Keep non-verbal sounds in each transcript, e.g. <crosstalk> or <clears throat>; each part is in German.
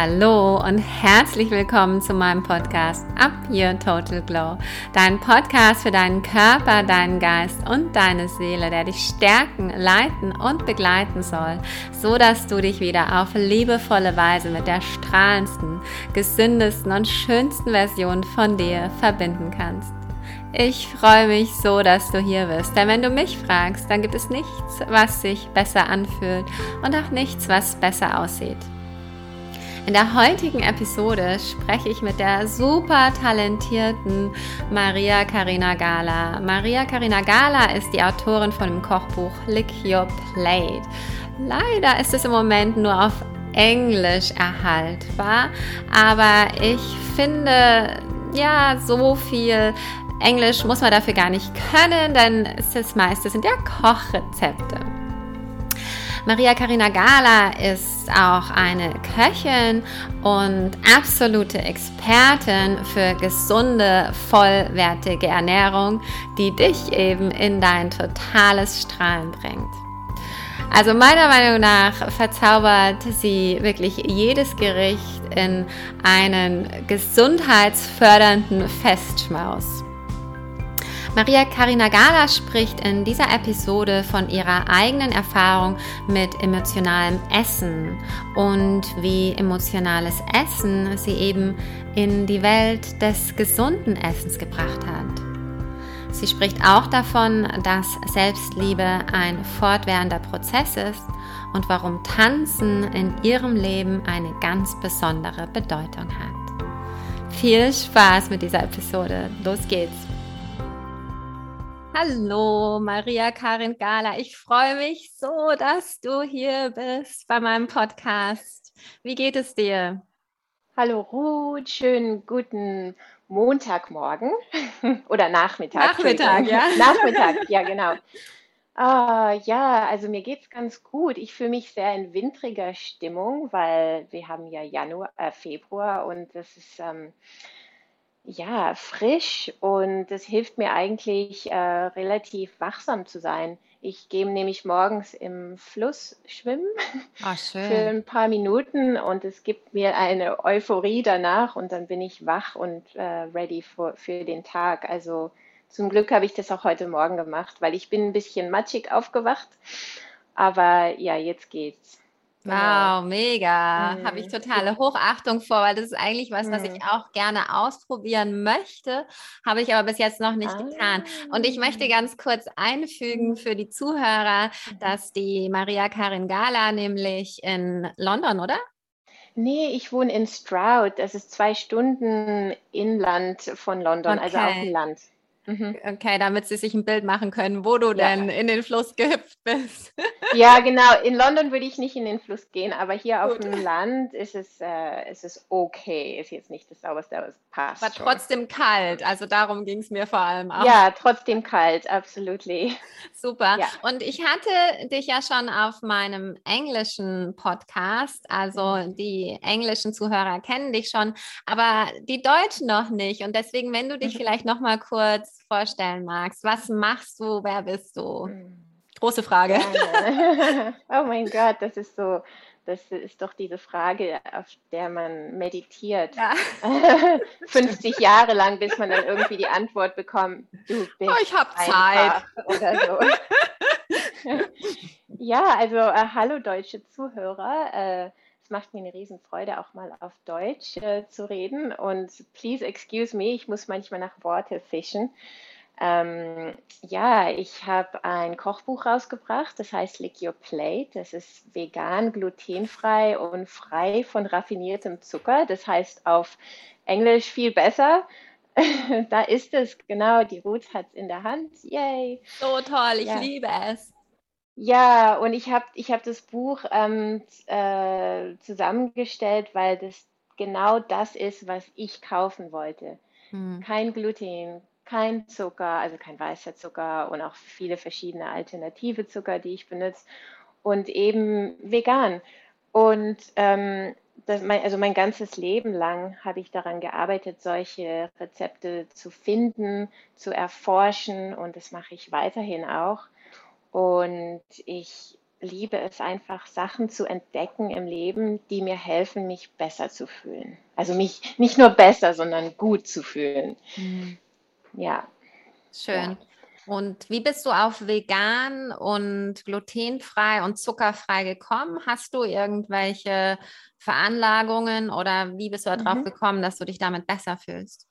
Hallo und herzlich willkommen zu meinem Podcast Up Your Total Glow. Dein Podcast für deinen Körper, deinen Geist und deine Seele, der dich stärken, leiten und begleiten soll, so dass du dich wieder auf liebevolle Weise mit der strahlendsten, gesündesten und schönsten Version von dir verbinden kannst. Ich freue mich so, dass du hier bist, denn wenn du mich fragst, dann gibt es nichts, was sich besser anfühlt und auch nichts, was besser aussieht. In der heutigen Episode spreche ich mit der super talentierten Maria Karina Gala. Maria Karina Gala ist die Autorin von dem Kochbuch Lick Your Plate. Leider ist es im Moment nur auf Englisch erhaltbar, aber ich finde ja so viel Englisch muss man dafür gar nicht können, denn das meiste sind ja Kochrezepte. Maria Karina Gala ist auch eine Köchin und absolute Expertin für gesunde, vollwertige Ernährung, die dich eben in dein totales Strahlen bringt. Also meiner Meinung nach verzaubert sie wirklich jedes Gericht in einen gesundheitsfördernden Festschmaus. Maria Karina Gala spricht in dieser Episode von ihrer eigenen Erfahrung mit emotionalem Essen und wie emotionales Essen sie eben in die Welt des gesunden Essens gebracht hat. Sie spricht auch davon, dass Selbstliebe ein fortwährender Prozess ist und warum Tanzen in ihrem Leben eine ganz besondere Bedeutung hat. Viel Spaß mit dieser Episode. Los geht's! Hallo, Maria Karin Gala. Ich freue mich so, dass du hier bist bei meinem Podcast. Wie geht es dir? Hallo Ruth, schönen guten Montagmorgen <laughs> oder Nachmittag. Nachmittag, ja. <laughs> Nachmittag, ja, genau. Ah, ja, also mir geht es ganz gut. Ich fühle mich sehr in wintriger Stimmung, weil wir haben ja Januar, äh, Februar und das ist ähm, ja, frisch und das hilft mir eigentlich, äh, relativ wachsam zu sein. Ich gehe nämlich morgens im Fluss schwimmen Ah, <laughs> für ein paar Minuten und es gibt mir eine Euphorie danach und dann bin ich wach und äh, ready für, für den Tag. Also zum Glück habe ich das auch heute Morgen gemacht, weil ich bin ein bisschen matschig aufgewacht, aber ja, jetzt geht's. Genau. Wow, mega. Habe ich Mhm. totale Hochachtung vor, weil das ist eigentlich was, was ich Mhm. auch gerne ausprobieren möchte, habe ich aber bis jetzt noch nicht getan. Und ich möchte Ah. ganz kurz einfügen Mhm. für die Zuhörer, Mhm. dass die Maria Karin Gala nämlich in London, oder? Nee, ich wohne in Stroud. Das ist zwei Stunden inland von London, also auf dem Okay. Land. Mhm. Okay, damit sie sich ein Bild machen können, wo du Ja. denn in den Fluss gehüpft bist. <laughs> Ja, genau. In London würde ich nicht in den Fluss gehen, aber hier auf Gut. dem Land ist es, äh, ist es okay. Ist jetzt nicht das sauberste, aber es War passt schon. trotzdem kalt, also darum ging es mir vor allem auch. Ja, trotzdem kalt, absolutely. Super. Ja. Und ich hatte dich ja schon auf meinem englischen Podcast, also Mhm. die englischen Zuhörer kennen dich schon, aber die Deutschen noch nicht. Und deswegen, wenn du dich Mhm. vielleicht noch mal kurz vorstellen magst, was machst du, wer bist du? Mhm. Große Frage. Gerne. <laughs> Oh mein Gott, das ist so, das ist doch diese Frage, auf der man meditiert. Ja. <laughs> 50 Jahre lang, bis man dann irgendwie die Antwort bekommt, du Oh, bist ich habe Zeit. oder so. <laughs> Ja, also äh, hallo deutsche Zuhörer. Äh, es macht mir eine Riesenfreude, auch mal auf Deutsch äh, zu reden. Und please excuse me, ich muss manchmal nach Worte fischen. Ähm, ja, ich habe ein Kochbuch rausgebracht, das heißt Lick Your Plate. Das ist vegan, glutenfrei und frei von raffiniertem Zucker. Das heißt auf Englisch viel besser. <laughs> Da ist es, genau, die Ruth hat es in der Hand. Yay! So toll, ich Ja. liebe es. Ja, und ich habe ich hab das Buch ähm, äh, zusammengestellt, weil das genau das ist, was ich kaufen wollte. Hm. Kein Gluten, kein Zucker, also kein weißer Zucker und auch viele verschiedene alternative Zucker, die ich benutze und eben vegan. Und ähm, mein, also mein ganzes Leben lang habe ich daran gearbeitet, solche Rezepte zu finden, zu erforschen und das mache ich weiterhin auch. Und ich liebe es einfach, Sachen zu entdecken im Leben, die mir helfen, mich besser zu fühlen. Also mich nicht nur besser, sondern gut zu fühlen. Mhm. Ja. Schön. Ja. Und wie bist du auf vegan und glutenfrei und zuckerfrei gekommen? Hast du irgendwelche Veranlagungen oder wie bist du darauf mhm. gekommen, dass du dich damit besser fühlst?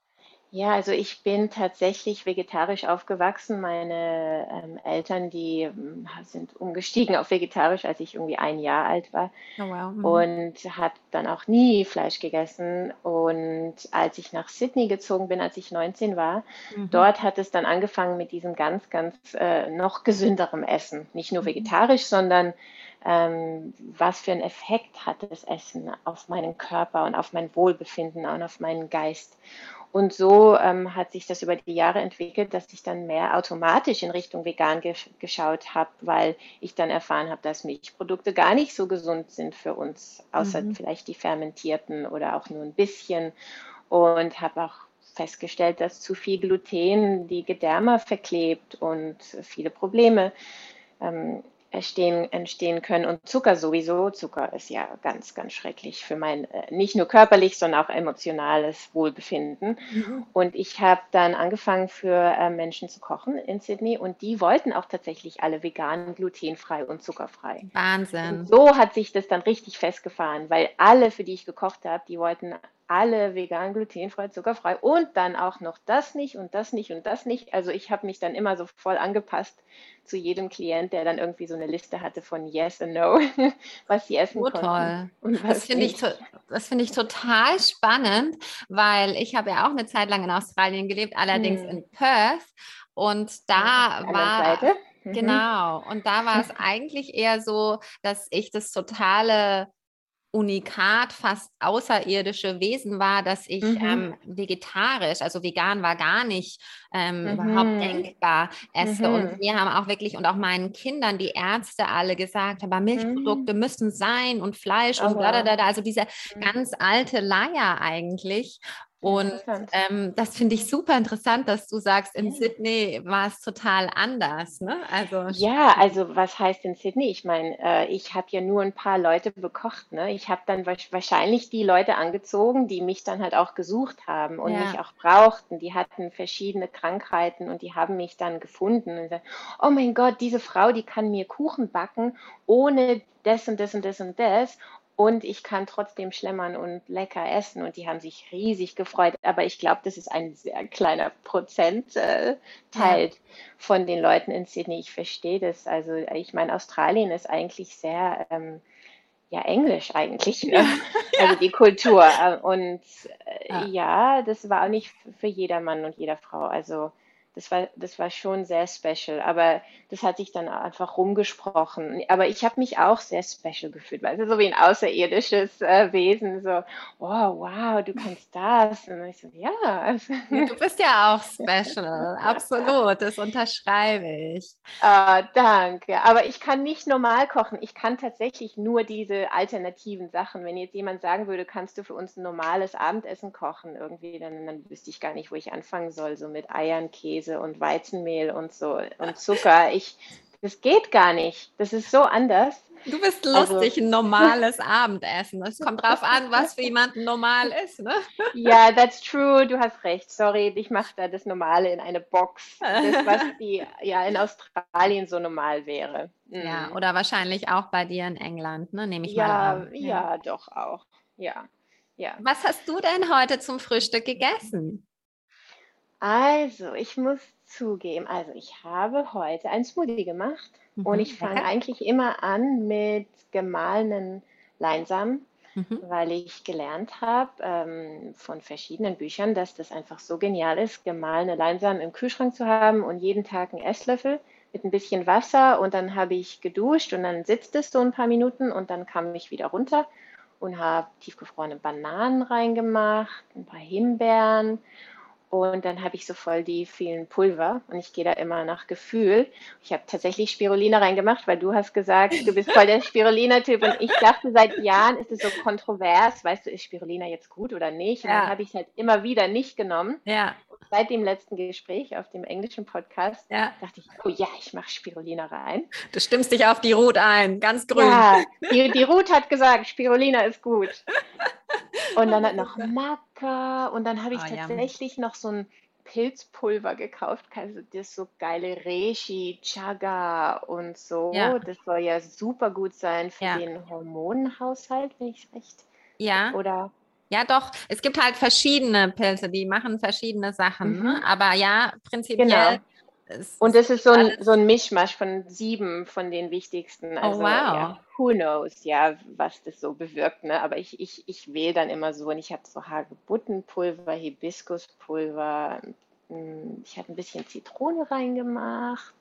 Ja, also ich bin tatsächlich vegetarisch aufgewachsen. Meine ähm, Eltern, die ähm, sind umgestiegen auf vegetarisch, als ich irgendwie ein Jahr alt war Oh wow. Mhm. und habe dann auch nie Fleisch gegessen. Und als ich nach Sydney gezogen bin, als ich 19 war, Mhm. dort hat es dann angefangen mit diesem ganz, ganz äh, noch gesünderem Essen. Nicht nur Mhm. vegetarisch, sondern ähm, was für einen Effekt hat das Essen auf meinen Körper und auf mein Wohlbefinden und auf meinen Geist. Und so ähm, hat sich das über die Jahre entwickelt, dass ich dann mehr automatisch in Richtung vegan gesch geschaut habe, weil ich dann erfahren habe, dass Milchprodukte gar nicht so gesund sind für uns, außer mhm. vielleicht die fermentierten oder auch nur ein bisschen. Und habe auch festgestellt, dass zu viel Gluten die Gedärme verklebt und viele Probleme ähm, entstehen, entstehen können. Und Zucker sowieso. Zucker ist ja ganz, ganz schrecklich für mein äh, nicht nur körperlich, sondern auch emotionales Wohlbefinden. Mhm. Und ich habe dann angefangen für äh, Menschen zu kochen in Sydney und die wollten auch tatsächlich alle vegan, glutenfrei und zuckerfrei. Wahnsinn. Und so hat sich das dann richtig festgefahren, weil alle, für die ich gekocht habe, die wollten alle vegan, glutenfrei, zuckerfrei und dann auch noch das nicht und das nicht und das nicht. Also ich habe mich dann immer so voll angepasst zu jedem Klient, der dann irgendwie so eine Liste hatte von Yes und No, <laughs> was sie essen oh, konnten. Toll. das finde ich, find ich total spannend, weil ich habe ja auch eine Zeit lang in Australien gelebt, allerdings hm. in Perth. Und da ja, war... Mhm. Genau, und da war es eigentlich eher so, dass ich das totale Unikat, fast außerirdische Wesen war, dass ich mhm. ähm, vegetarisch, also vegan war gar nicht ähm, mhm. überhaupt denkbar esse. Mhm. Und wir haben auch wirklich und auch meinen Kindern die Ärzte alle gesagt, aber Milchprodukte mhm. müssen sein und Fleisch und bla, bla, bla, also diese mhm. ganz alte Leier eigentlich. Und ähm, das finde ich super interessant, dass du sagst, in ja. Sydney war es total anders. Ne? Also, ja, also was heißt in Sydney? Ich meine, äh, ich habe ja nur ein paar Leute bekocht. Ne? Ich habe dann wahrscheinlich die Leute angezogen, die mich dann halt auch gesucht haben und ja. mich auch brauchten. Die hatten verschiedene Krankheiten und die haben mich dann gefunden und gesagt, oh mein Gott, diese Frau, die kann mir Kuchen backen ohne das und das und das und das und ich kann trotzdem schlemmern und lecker essen und die haben sich riesig gefreut. Aber ich glaube, das ist ein sehr kleiner Prozentteil äh, ja. von den Leuten in Sydney. Ich verstehe das. Also ich meine, Australien ist eigentlich sehr ähm, ja englisch eigentlich, ne? ja. <laughs> also die Kultur. Äh, und äh, ja. ja, das war auch nicht für jeder Mann und jeder Frau. Also das war, das war schon sehr special. Aber das hat sich dann einfach rumgesprochen. Aber ich habe mich auch sehr special gefühlt, weil es so wie ein außerirdisches äh, Wesen. So, oh, wow, du kannst das. Und ich so, <laughs> ja. Du bist ja auch special, absolut. Das unterschreibe ich. Ah, danke. Aber ich kann nicht normal kochen. Ich kann tatsächlich nur diese alternativen Sachen. Wenn jetzt jemand sagen würde, kannst du für uns ein normales Abendessen kochen, irgendwie, dann, dann wüsste ich gar nicht, wo ich anfangen soll. So mit Eiern, Käse Käse und Weizenmehl und so und Zucker. Ich, das geht gar nicht. Das ist so anders. Du bist lustig, also, ein normales Abendessen. Es kommt drauf an, was für jemanden normal ist, ne? Ja, that's true. Du hast recht. Sorry, ich mache da das Normale in eine Box. Das, was die, ja in Australien so normal wäre. Mhm. Ja, oder wahrscheinlich auch bei dir in England, ne? Nehme ich ja, mal an. Ja, ja, doch auch. Ja, ja. Was hast du denn heute zum Frühstück gegessen? Also, ich muss zugeben, also ich habe heute ein Smoothie gemacht mhm, und ich fange eigentlich immer an mit gemahlenen Leinsamen, mhm. weil ich gelernt habe ähm, von verschiedenen Büchern, dass das einfach so genial ist, gemahlene Leinsamen im Kühlschrank zu haben und jeden Tag einen Esslöffel mit ein bisschen Wasser und dann habe ich geduscht und dann sitzt es so ein paar Minuten und dann kam ich wieder runter und habe tiefgefrorene Bananen reingemacht, ein paar Himbeeren und dann habe ich so voll die vielen Pulver und ich gehe da immer nach Gefühl. Ich habe tatsächlich Spirulina reingemacht, weil du hast gesagt, du bist voll der Spirulina-Typ. Und ich dachte, seit Jahren ist es so kontrovers. Weißt du, ist Spirulina jetzt gut oder nicht? Und ja. dann habe ich es halt immer wieder nicht genommen. Ja. seit dem letzten Gespräch auf dem englischen Podcast ja. dachte ich, oh ja, ich mache Spirulina rein. Du stimmst dich auf die Ruth ein, ganz grün. Ja, die, die Ruth hat gesagt, Spirulina ist gut. Und dann hat noch Maca und dann habe ich oh, tatsächlich ja. noch so ein Pilzpulver gekauft, also das so geile Reishi, Chaga und so. Ja. Das soll ja super gut sein für ja. den Hormonhaushalt, wenn ich es recht. Ja. Oder ja, doch. Es gibt halt verschiedene Pilze, die machen verschiedene Sachen. Ne? Mhm. Ne? Aber ja, prinzipiell. Genau. Und es ist so ein, so ein Mischmasch von sieben von den wichtigsten. Oh, also, oh, wow. Ja, who knows, ja, was das so bewirkt. Ne? Aber ich, ich, ich wähle dann immer so und ich habe so Hagebuttenpulver, Hibiskuspulver, hm, ich habe ein bisschen Zitrone reingemacht.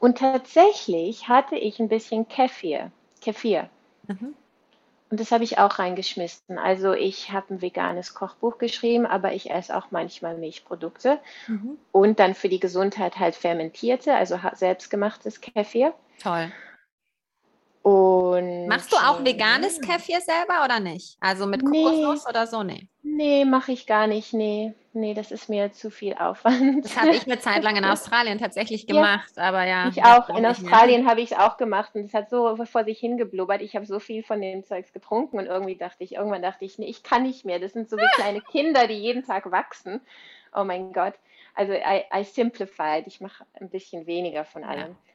Und tatsächlich hatte ich ein bisschen Kefir. Kefir. Mhm. Und das habe ich auch reingeschmissen. Also ich habe ein veganes Kochbuch geschrieben, aber ich esse auch manchmal Milchprodukte. Mhm. Und dann für die Gesundheit halt fermentierte, also selbstgemachtes Kefir. Toll. Und Machst du auch veganes Kefir selber oder nicht? Also mit Kokosnuss nee, oder so? Nee. Nee, mache ich gar nicht. Nee. Nee, das ist mir zu viel Aufwand. Das habe ich eine Zeit lang in <laughs> Australien tatsächlich gemacht, ja, aber ja. Ich auch. In Australien habe ich es auch gemacht und es hat so vor sich hingeblubbert. Ich habe so viel von dem Zeugs getrunken und irgendwie dachte ich, irgendwann dachte ich, nee, ich kann nicht mehr. Das sind so wie kleine Kinder, die jeden Tag wachsen. Oh mein Gott. Also I, I simplified. Ich mache ein bisschen weniger von allem. Ja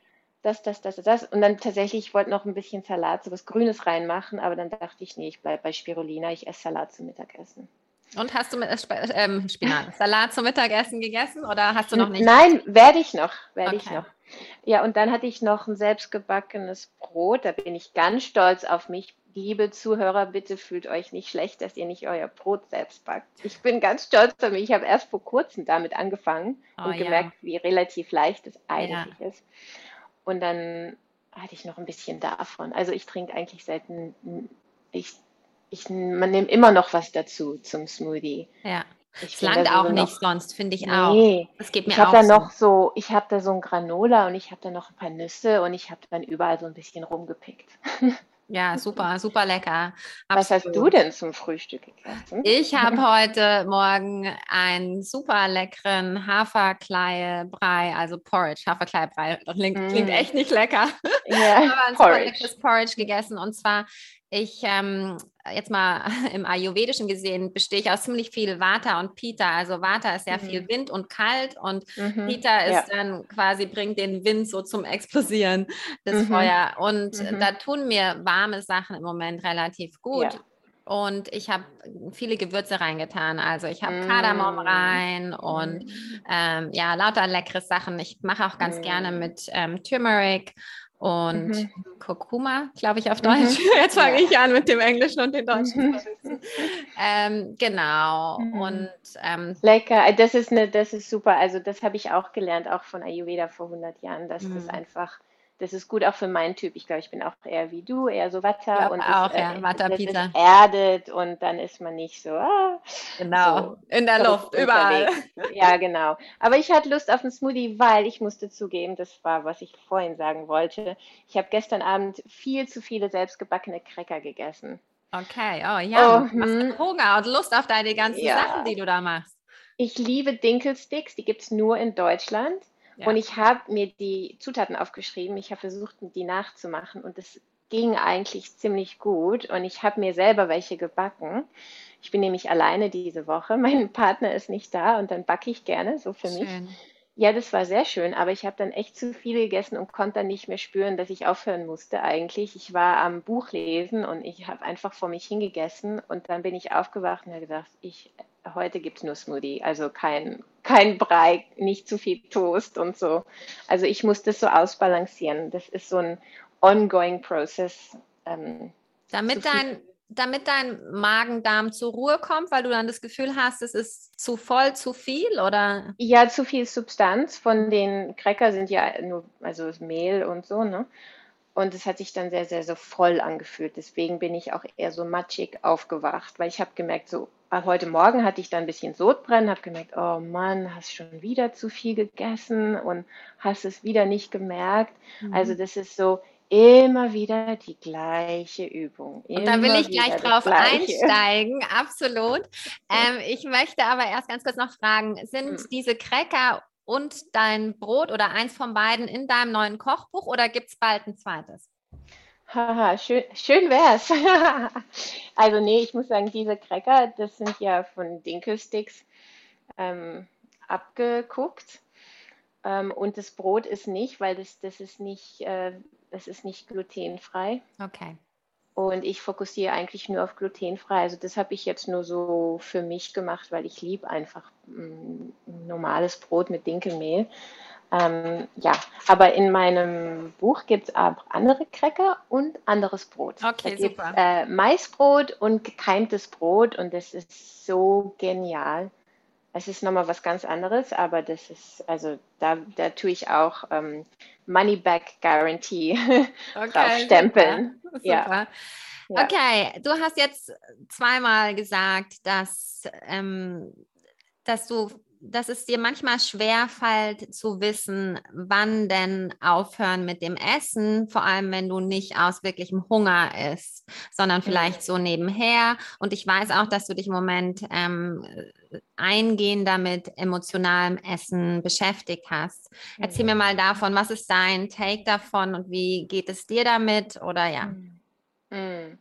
das, das, das, das. Und dann tatsächlich, ich wollte noch ein bisschen Salat, so was Grünes reinmachen, aber dann dachte ich, nee, ich bleibe bei Spirulina, ich esse Salat zum Mittagessen. Und hast du mit äh, ähm, Spinat, <laughs> Salat zum Mittagessen gegessen oder hast du noch nicht? Nein, werde ich noch, werde okay. ich noch. Ja, und dann hatte ich noch ein selbstgebackenes Brot. Da bin ich ganz stolz auf mich. Liebe Zuhörer, bitte fühlt euch nicht schlecht, dass ihr nicht euer Brot selbst backt. Ich bin ganz stolz auf mich. Ich habe erst vor kurzem damit angefangen oh, und gemerkt, ja. wie relativ leicht es eigentlich ja. ist. Und dann hatte ich noch ein bisschen davon. Also ich trinke eigentlich selten, ich ich, man nimmt immer noch was dazu zum Smoothie. Ja. Ich langt auch nicht noch, sonst, finde ich auch. Nee, das geht mir ich habe da so. noch so, ich habe da so ein Granola und ich habe da noch ein paar Nüsse und ich habe dann überall so ein bisschen rumgepickt. <laughs> Ja, super, super lecker. Absolut. Was hast du denn zum Frühstück gegessen? Ich <laughs> habe heute Morgen einen super leckeren Haferkleiebrei, also Porridge, Haferkleiebrei. Das klingt, mm. klingt echt nicht lecker. Ja, <laughs> Aber ein Porridge. super leckeres Porridge gegessen und zwar ich ähm, jetzt mal <laughs> im Ayurvedischen gesehen, bestehe ich aus ziemlich viel Vata und Pita. Also Vata ist sehr mhm. viel Wind und kalt und mhm. Pita ist ja. dann quasi, bringt den Wind so zum Explosieren <laughs> des mhm. Feuer. Und mhm. da tun mir warme Sachen im Moment relativ gut. Ja. Und ich habe viele Gewürze reingetan. Also ich habe mm. Kardamom rein und mm. ähm, ja, lauter leckere Sachen. Ich mache auch ganz mm. gerne mit ähm, Turmeric und mhm. Kurkuma, glaube ich, auf mhm. Deutsch. Mhm. <laughs> Jetzt fange ja. ich an mit dem Englischen und dem Deutschen. Mhm. ähm, genau. Mhm. Und ähm, lecker. Das ist eine, das ist super. Also das habe ich auch gelernt, auch von Ayurveda vor 100 Jahren, dass das einfach das ist gut auch für meinen Typ. Ich glaube, ich bin auch eher wie du, eher so Watter und auch, das, ja, Watter, Pizza. erdet und dann ist man nicht so, ah, genau, so, in der Luft, überall. Ja, genau. Aber ich hatte Lust auf einen Smoothie, weil ich musste zugeben, das war, was ich vorhin sagen wollte. Ich habe gestern Abend viel zu viele selbstgebackene Cracker gegessen. Okay, oh ja, oh, hast hm. Hunger und Lust auf deine ganzen ja. Sachen, die du da machst. Ich liebe Dinkelsticks, die gibt es nur in Deutschland. Ja. Und ich habe mir die Zutaten aufgeschrieben. Ich habe versucht, die nachzumachen und es ging eigentlich ziemlich gut. Und ich habe mir selber welche gebacken. Ich bin nämlich alleine diese Woche. <laughs> Mein Partner ist nicht da und dann backe ich gerne, so für schön. mich. Ja, das war sehr schön, aber ich habe dann echt zu viel gegessen und konnte dann nicht mehr spüren, dass ich aufhören musste eigentlich. Ich war am Buch lesen und ich habe einfach vor mich hingegessen und dann bin ich aufgewacht und habe gedacht, ich heute gibt es nur Smoothie, also kein, kein Brei, nicht zu viel Toast und so. Also ich muss das so ausbalancieren. Das ist so ein ongoing process. Ähm, damit dein, damit dein Magen-Darm zur Ruhe kommt, weil du dann das Gefühl hast, es ist zu voll, zu viel, oder? Ja, zu viel Substanz. Von den Cracker sind ja nur, also Mehl und so, ne? Und es hat sich dann sehr, sehr, so voll angefühlt. Deswegen bin ich auch eher so matschig aufgewacht, weil ich habe gemerkt, so heute Morgen hatte ich dann ein bisschen Sodbrennen, habe gemerkt, oh Mann, hast schon wieder zu viel gegessen und hast es wieder nicht gemerkt. Mhm. Also das ist so, immer wieder die gleiche Übung. Und da will ich gleich drauf einsteigen, <laughs> absolut. Ähm, ich möchte aber erst ganz kurz noch fragen, sind hm. diese Cracker und dein Brot oder eins von beiden in deinem neuen Kochbuch oder gibt es bald ein zweites? Haha, schön, schön wär's. <laughs> also nee, ich muss sagen, diese Cracker, das sind ja von Dinkelsticks ähm, abgeguckt. Ähm, und das Brot ist nicht, weil das, das ist nicht, äh, das ist nicht glutenfrei. Okay. Und ich fokussiere eigentlich nur auf glutenfrei. Also das habe ich jetzt nur so für mich gemacht, weil ich liebe einfach mm, normales Brot mit Dinkelmehl. Ähm, ja, aber in meinem Buch gibt es auch andere Cracker und anderes Brot. Okay, da super. Äh, Maisbrot und gekeimtes Brot und das ist so genial. Es ist nochmal was ganz anderes, aber das ist, also da, da tue ich auch ähm, Money Back Guarantee <laughs> okay, draufstempeln. Super, super. Ja. Okay, du hast jetzt zweimal gesagt, dass, ähm, dass du dass es dir manchmal schwer fällt zu wissen, wann denn aufhören mit dem Essen, vor allem wenn du nicht aus wirklichem Hunger isst, sondern vielleicht so nebenher. Und ich weiß auch, dass du dich im Moment ähm, eingehender mit emotionalem Essen beschäftigt hast. Erzähl mir mal davon, was ist dein Take davon und wie geht es dir damit? Oder ja. Mhm.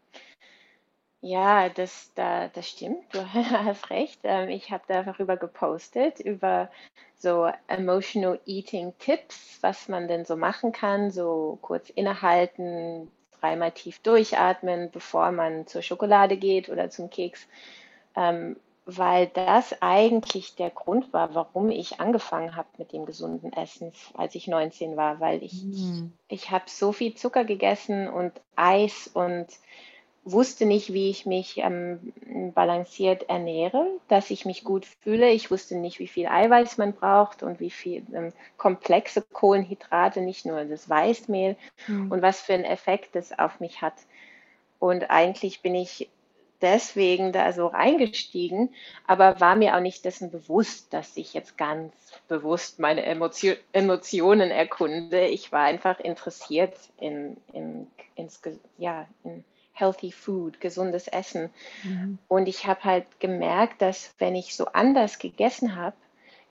Ja, das, da, das stimmt, du <laughs> hast recht. Ähm, ich habe darüber gepostet, über so Emotional Eating Tipps, was man denn so machen kann, so kurz innehalten, dreimal tief durchatmen, bevor man zur Schokolade geht oder zum Keks, ähm, weil das eigentlich der Grund war, warum ich angefangen habe mit dem gesunden Essen, als ich 19 war, weil ich, Mhm. ich habe so viel Zucker gegessen und Eis und wusste nicht, wie ich mich ähm, balanciert ernähre, dass ich mich gut fühle. Ich wusste nicht, wie viel Eiweiß man braucht und wie viel ähm, komplexe Kohlenhydrate, nicht nur das Weißmehl mhm. und was für einen Effekt das auf mich hat. Und eigentlich bin ich deswegen da so eingestiegen, aber war mir auch nicht dessen bewusst, dass ich jetzt ganz bewusst meine Emotio Emotionen erkunde. Ich war einfach interessiert in, in, ins, ja, in healthy food, gesundes Essen. Mhm. Und ich habe halt gemerkt, dass wenn ich so anders gegessen habe,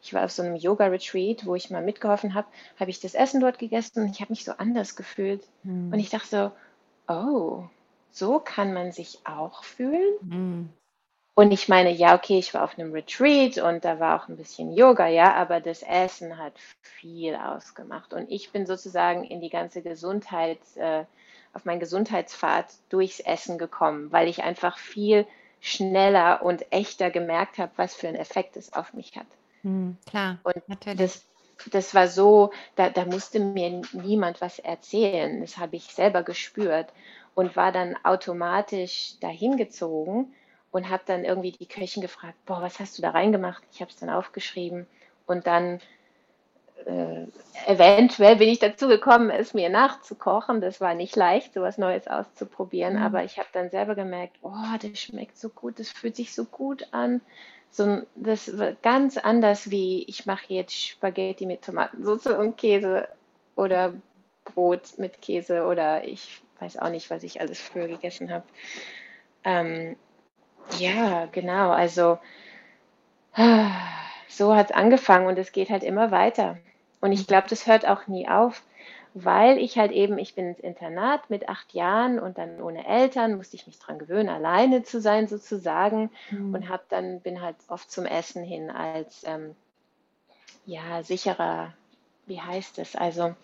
ich war auf so einem Yoga-Retreat, wo ich mal mitgeholfen habe, habe ich das Essen dort gegessen und ich habe mich so anders gefühlt. Mhm. Und ich dachte so, oh, so kann man sich auch fühlen. Mhm. Und ich meine, ja, okay, ich war auf einem Retreat und da war auch ein bisschen Yoga, ja, aber das Essen hat viel ausgemacht. Und ich bin sozusagen in die ganze Gesundheit, äh, auf meinen Gesundheitspfad durchs Essen gekommen, weil ich einfach viel schneller und echter gemerkt habe, was für einen Effekt es auf mich hat. Mhm, klar, und natürlich. Das, das war so, da, da musste mir niemand was erzählen. Das habe ich selber gespürt und war dann automatisch dahin gezogen und habe dann irgendwie die Köchin gefragt, boah, was hast du da reingemacht? Ich habe es dann aufgeschrieben und dann äh, eventuell bin ich dazu gekommen, es mir nachzukochen. Das war nicht leicht, sowas Neues auszuprobieren, mhm. aber ich habe dann selber gemerkt, oh, das schmeckt so gut, das fühlt sich so gut an. So, das wird ganz anders wie ich mache jetzt Spaghetti mit Tomatensauce und Käse oder Brot mit Käse oder ich weiß auch nicht, was ich alles früher gegessen habe. Ähm, ja, genau, also so hat es angefangen und es geht halt immer weiter. Und ich glaube, das hört auch nie auf, weil ich halt eben, ich bin ins Internat mit acht Jahren und dann ohne Eltern, musste ich mich dran gewöhnen, alleine zu sein sozusagen mhm. und habe dann, bin halt oft zum Essen hin als, ähm, ja, sicherer, wie heißt es, also,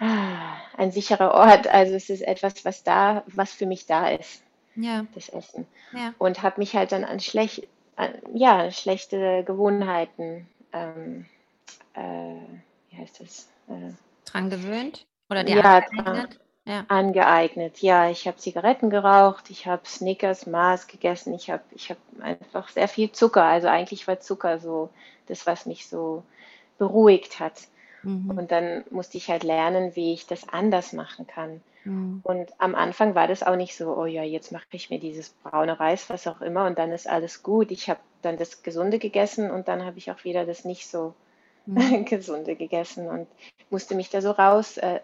ah, ein sicherer Ort. Also es ist etwas, was da, was für mich da ist. Ja. Das Essen. Ja. Und habe mich halt dann an schlecht, an, ja, schlechte Gewohnheiten ähm, äh, wie heißt das? Äh, dran gewöhnt? Oder dir ja, angeeignet? Ja. Angeeignet, ja. Ich habe Zigaretten geraucht, ich habe Snickers, Mars gegessen, ich habe ich hab einfach sehr viel Zucker. Also eigentlich war Zucker so das, was mich so beruhigt hat. Mhm. Und dann musste ich halt lernen, wie ich das anders machen kann. Mhm. Und am Anfang war das auch nicht so, oh ja, jetzt mache ich mir dieses braune Reis, was auch immer, und dann ist alles gut. Ich habe dann das Gesunde gegessen und dann habe ich auch wieder das nicht so mhm. <laughs> gesunde gegessen und musste mich da so raus äh,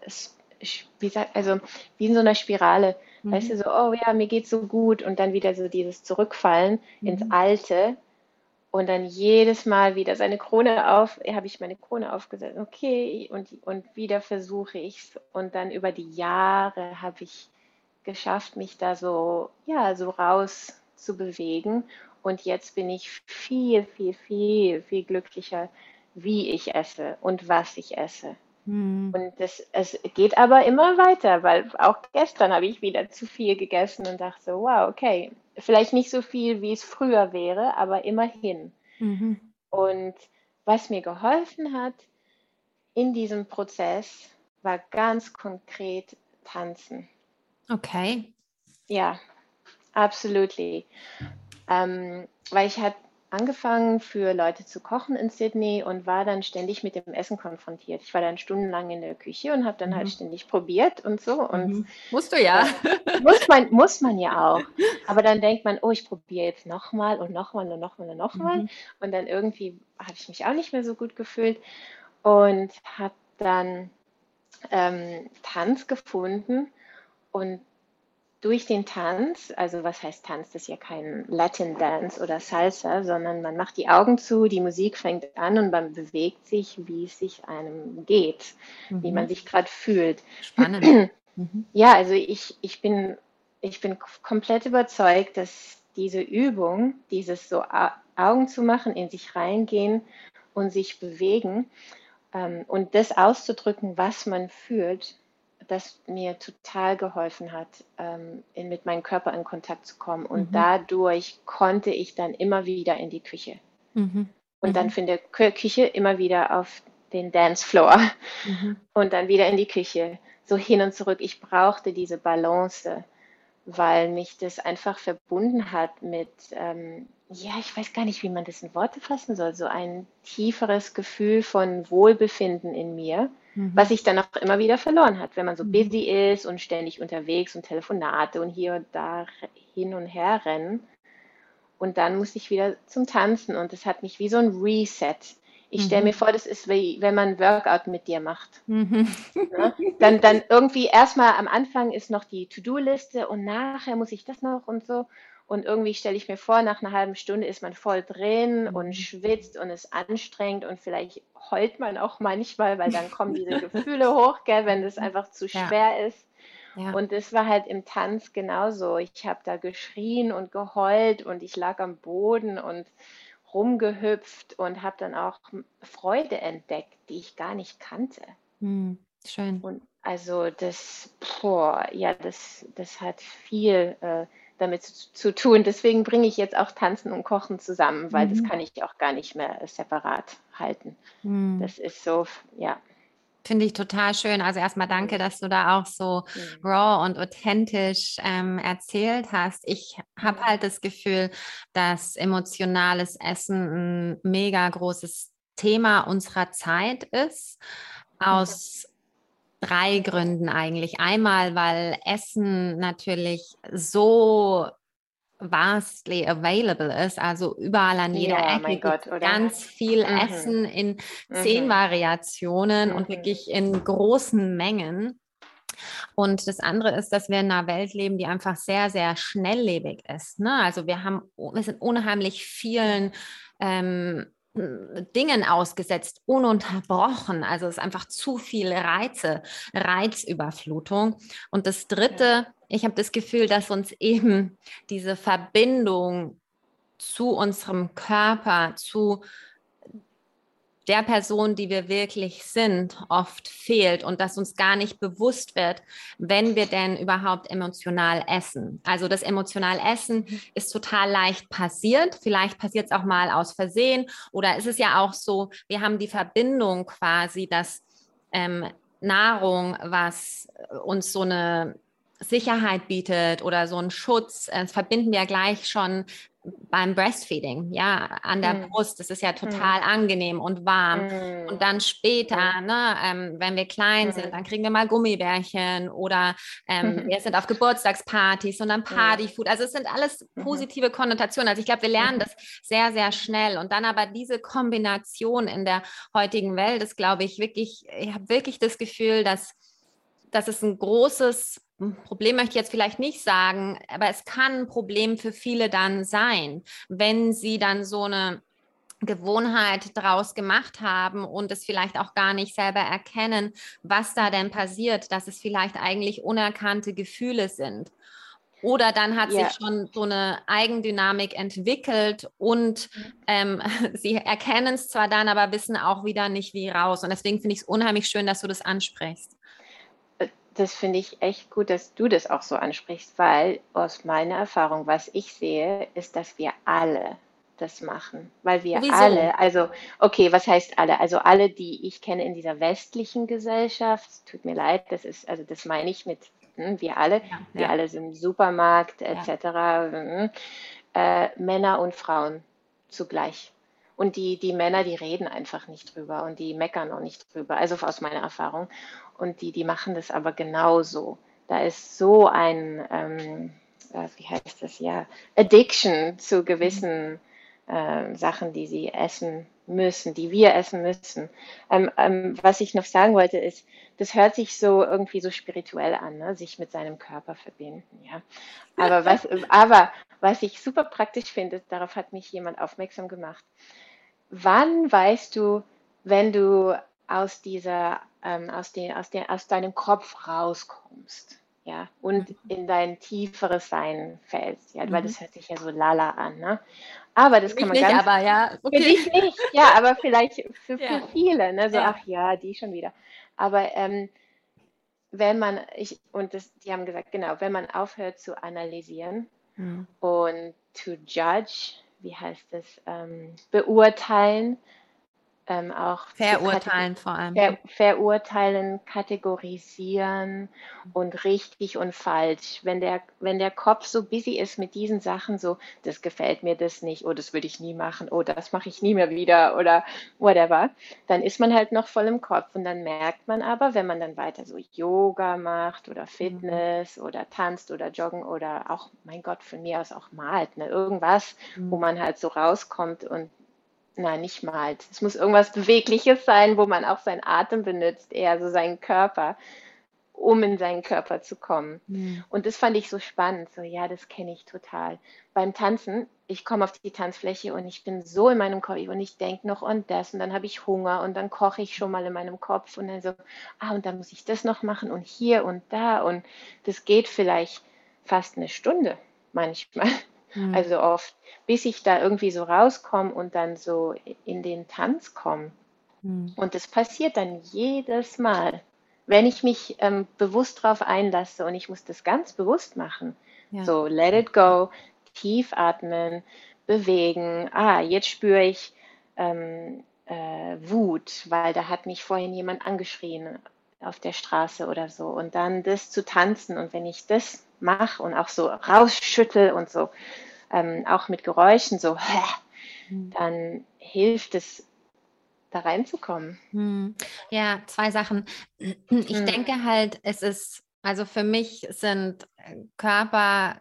also wie in so einer Spirale. Mhm. Weißt du, so, oh ja, mir geht's so gut und dann wieder so dieses Zurückfallen ins Mhm. Alte und dann jedes Mal wieder seine Krone auf, habe ich meine Krone aufgesetzt, okay, und, und wieder versuche ich's und dann über die Jahre habe ich geschafft, mich da so, ja, so raus zu bewegen und jetzt bin ich viel, viel, viel, viel glücklicher, wie ich esse und was ich esse. Mhm. Und das, es geht aber immer weiter, weil auch gestern habe ich wieder zu viel gegessen und dachte, wow, okay, vielleicht nicht so viel, wie es früher wäre, aber immerhin. Mhm. Und was mir geholfen hat in diesem Prozess, war ganz konkret tanzen. Okay. Ja, absolutely. Ähm, weil ich habe angefangen für Leute zu kochen in Sydney und war dann ständig mit dem Essen konfrontiert. Ich war dann stundenlang in der Küche und habe dann halt Mhm. ständig probiert und so. Und Mhm. Musst du ja. <laughs> muss man, muss man ja auch. Aber dann denkt man, oh, ich probiere jetzt nochmal und nochmal und nochmal und nochmal. Mhm. Und dann irgendwie habe ich mich auch nicht mehr so gut gefühlt und habe dann ähm, Tanz gefunden und durch den Tanz, also was heißt Tanz? Das ist ja kein Latin Dance oder Salsa, sondern man macht die Augen zu, die Musik fängt an und man bewegt sich, wie es sich einem geht, wie man Mhm. sich gerade fühlt. Spannend. <clears throat> Mhm. Ja, also ich, ich bin, ich bin komplett überzeugt, dass diese Übung, dieses so Au- Augen zu machen, in sich reingehen und sich bewegen ähm, und das auszudrücken, was man fühlt, das mir total geholfen hat, ähm, in, mit meinem Körper in Kontakt zu kommen. Und Mhm. dadurch konnte ich dann immer wieder in die Küche Mhm. und dann Mhm. von der Kü- Küche immer wieder auf den Dancefloor Mhm. <laughs> und dann wieder in die Küche, so hin und zurück. Ich brauchte diese Balance, weil mich das einfach verbunden hat mit, ähm, ja, ich weiß gar nicht, wie man das in Worte fassen soll, so ein tieferes Gefühl von Wohlbefinden in mir, Mhm. was sich dann auch immer wieder verloren hat, wenn man so Mhm. busy ist und ständig unterwegs und Telefonate und hier und da hin und her rennen. Und dann musste ich wieder zum Tanzen und das hat mich wie so ein Reset. Ich stelle Mhm. mir vor, das ist wie wenn man ein Workout mit dir macht. Mhm. Ne? Dann, dann irgendwie erstmal am Anfang ist noch die To-Do-Liste und nachher muss ich das noch und so. Und irgendwie stelle ich mir vor, nach einer halben Stunde ist man voll drin und Mhm. schwitzt und ist anstrengend und vielleicht heult man auch manchmal, weil dann kommen diese <laughs> Gefühle hoch, gell, wenn das einfach zu Ja. schwer ist. Ja. Und das war halt im Tanz genauso. Ich habe da geschrien und geheult und ich lag am Boden und rumgehüpft und habe dann auch Freude entdeckt, die ich gar nicht kannte. Mhm. Schön. Und also das, boah, ja, das, das hat viel äh, damit zu, zu tun. Deswegen bringe ich jetzt auch Tanzen und Kochen zusammen, weil das Mhm. kann ich auch gar nicht mehr separat halten. Mhm. Das ist so, ja. Finde ich total schön. Also erstmal danke, dass du da auch so Mhm. raw und authentisch ähm, erzählt hast. Ich habe Mhm. halt das Gefühl, dass emotionales Essen ein mega großes Thema unserer Zeit ist. Mhm. Aus drei Gründen eigentlich. Einmal, weil Essen natürlich so vastly available ist, also überall an jeder Ja, Ecke Gott, ganz viel Mhm. Essen in zehn Mhm. Variationen und Mhm. wirklich in großen Mengen. Und das andere ist, dass wir in einer Welt leben, die einfach sehr, sehr schnelllebig ist. Ne? Also wir haben, wir sind unheimlich vielen ähm, Dingen ausgesetzt, ununterbrochen. Also es ist einfach zu viele Reize, Reizüberflutung. Und das Dritte, ich habe das Gefühl, dass uns eben diese Verbindung zu unserem Körper, zu der Person, die wir wirklich sind, oft fehlt und dass uns gar nicht bewusst wird, wenn wir denn überhaupt emotional essen. Also das emotional Essen ist total leicht passiert. Vielleicht passiert es auch mal aus Versehen oder ist es ja auch so, wir haben die Verbindung quasi, dass ähm, Nahrung, was uns so eine Sicherheit bietet oder so einen Schutz, äh, das verbinden wir gleich schon beim Breastfeeding, ja, an der Mm. Brust. Das ist ja total angenehm und warm. Mm. Und dann später, ne, ähm, wenn wir klein Mhm. sind, dann kriegen wir mal Gummibärchen oder ähm, <laughs> wir sind auf Geburtstagspartys und dann Partyfood. Also es sind alles Mhm. positive Konnotationen. Also ich glaube, wir lernen das sehr, sehr schnell. Und dann aber diese Kombination in der heutigen Welt ist, glaube ich, wirklich, ich habe wirklich das Gefühl, dass dass es ein großes Problem möchte ich jetzt vielleicht nicht sagen, aber es kann ein Problem für viele dann sein, wenn sie dann so eine Gewohnheit draus gemacht haben und es vielleicht auch gar nicht selber erkennen, was da denn passiert, dass es vielleicht eigentlich unerkannte Gefühle sind. Oder dann hat ja. sich schon so eine Eigendynamik entwickelt und mhm. ähm, <laughs> sie erkennen es zwar dann, aber wissen auch wieder nicht, wie raus. Und deswegen finde ich es unheimlich schön, dass du das ansprichst. Das finde ich echt gut, dass du das auch so ansprichst, weil aus meiner Erfahrung, was ich sehe, ist, dass wir alle das machen, weil wir Wieso? alle, also okay, was heißt alle? Also alle, die ich kenne in dieser westlichen Gesellschaft, tut mir leid, das ist, also das meine ich mit hm, wir alle, ja, wir ja. alle sind im Supermarkt etc. Ja. Hm, äh, Männer und Frauen zugleich. Und die, die Männer, die reden einfach nicht drüber und die meckern auch nicht drüber, also aus meiner Erfahrung. Und die, die machen das aber genauso. Da ist so ein, ähm, äh, wie heißt das, ja, Addiction zu gewissen äh, Sachen, die sie essen müssen, die wir essen müssen. Ähm, ähm, was ich noch sagen wollte, ist, das hört sich so irgendwie so spirituell an, ne? sich mit seinem Körper verbinden, ja. Aber was, aber was ich super praktisch finde, darauf hat mich jemand aufmerksam gemacht. Wann weißt du, wenn du aus dieser, ähm, aus, den, aus, den, aus deinem Kopf rauskommst? ja, und mhm. in dein tieferes Sein fällst, ja, weil mhm. das hört sich ja so lala an, ne? Aber das für kann man nicht, ganz, aber ja, okay. für dich nicht, ja, aber vielleicht für, für ja. viele, ne, so, ja. ach ja, die schon wieder. Aber ähm, wenn man, ich, und das, die haben gesagt, genau, wenn man aufhört zu analysieren mhm. und to judge, wie heißt das, ähm, beurteilen, ähm, auch verurteilen vor allem. Ver verurteilen, kategorisieren und richtig und falsch. Wenn der, wenn der Kopf so busy ist mit diesen Sachen, so, das gefällt mir das nicht, oh, das würde ich nie machen, oh, das mache ich nie mehr wieder oder whatever, dann ist man halt noch voll im Kopf und dann merkt man aber, wenn man dann weiter so Yoga macht oder mhm. Fitness mhm. oder tanzt oder joggen oder auch, mein Gott, von mir aus auch malt, ne, irgendwas, mhm. wo man halt so rauskommt und Nein, nicht malt. Es muss irgendwas Bewegliches sein, wo man auch seinen Atem benutzt, eher so seinen Körper, um in seinen Körper zu kommen. Mhm. Und das fand ich so spannend. So, ja, das kenne ich total. Beim Tanzen, ich komme auf die Tanzfläche und ich bin so in meinem Kopf und ich denke noch und das und dann habe ich Hunger und dann koche ich schon mal in meinem Kopf und dann so, ah, und dann muss ich das noch machen und hier und da und das geht vielleicht fast eine Stunde manchmal. Mhm. Also oft, bis ich da irgendwie so rauskomme und dann so in den Tanz komme. Mhm. Und das passiert dann jedes Mal, wenn ich mich ähm, bewusst darauf einlasse und ich muss das ganz bewusst machen. Ja. So, let it go, tief atmen, bewegen. Ah, jetzt spüre ich ähm, äh, Wut, weil da hat mich vorhin jemand angeschrien auf der Straße oder so. Und dann das zu tanzen und wenn ich das mache und auch so rausschüttel und so, ähm, auch mit Geräuschen so, hm. dann hilft es, da reinzukommen. Hm. Ja, zwei Sachen. Ich hm. denke halt, es ist, also für mich sind äh, Körper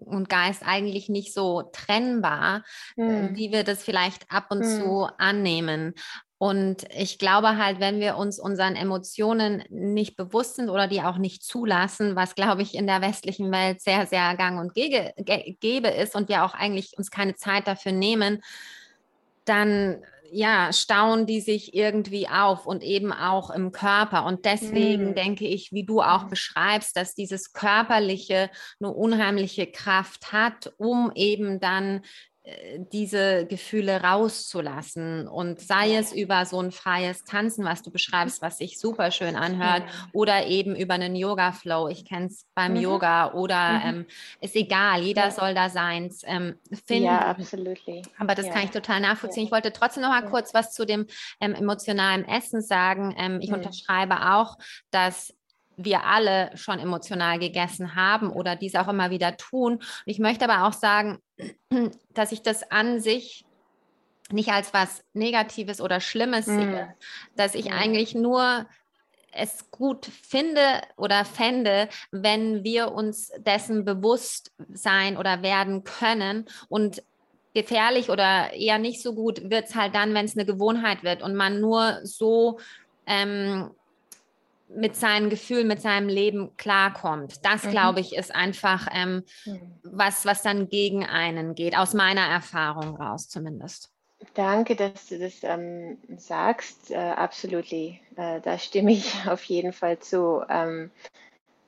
und Geist eigentlich nicht so trennbar, hm. wie wir das vielleicht ab und hm. zu annehmen. Und ich glaube halt, wenn wir uns unseren Emotionen nicht bewusst sind oder die auch nicht zulassen, was glaube ich in der westlichen Welt sehr, sehr gang und gäbe ist und wir auch eigentlich uns keine Zeit dafür nehmen, dann ja, stauen die sich irgendwie auf und eben auch im Körper. Und deswegen mm. denke ich, wie du auch beschreibst, dass dieses Körperliche eine unheimliche Kraft hat, um eben dann diese Gefühle rauszulassen und sei es über so ein freies Tanzen, was du beschreibst, was sich super schön <laughs> anhört, oder eben über einen Yoga-Flow. Ich kenne es beim mhm. Yoga oder mhm. ähm, ist egal, jeder ja. soll da sein ähm, finden. Ja, absolut. Aber das ja. kann ich total nachvollziehen. Ja. Ich wollte trotzdem noch mal kurz was zu dem ähm, emotionalen Essen sagen. Ähm, ich mhm. unterschreibe auch, dass wir alle schon emotional gegessen haben oder dies auch immer wieder tun. Ich möchte aber auch sagen, <clears throat> dass ich das an sich nicht als was Negatives oder Schlimmes mhm. sehe, dass ich mhm. eigentlich nur es gut finde oder fände, wenn wir uns dessen bewusst sein oder werden können und gefährlich oder eher nicht so gut wird es halt dann, wenn es eine Gewohnheit wird und man nur so ähm, mit seinen Gefühlen, mit seinem Leben klarkommt. Das, mhm. glaube ich, ist einfach ähm, was, was dann gegen einen geht, aus meiner Erfahrung raus zumindest. Danke, dass du das ähm, sagst. Äh, absolut. Äh, da stimme ich <laughs> auf jeden Fall zu. Ähm,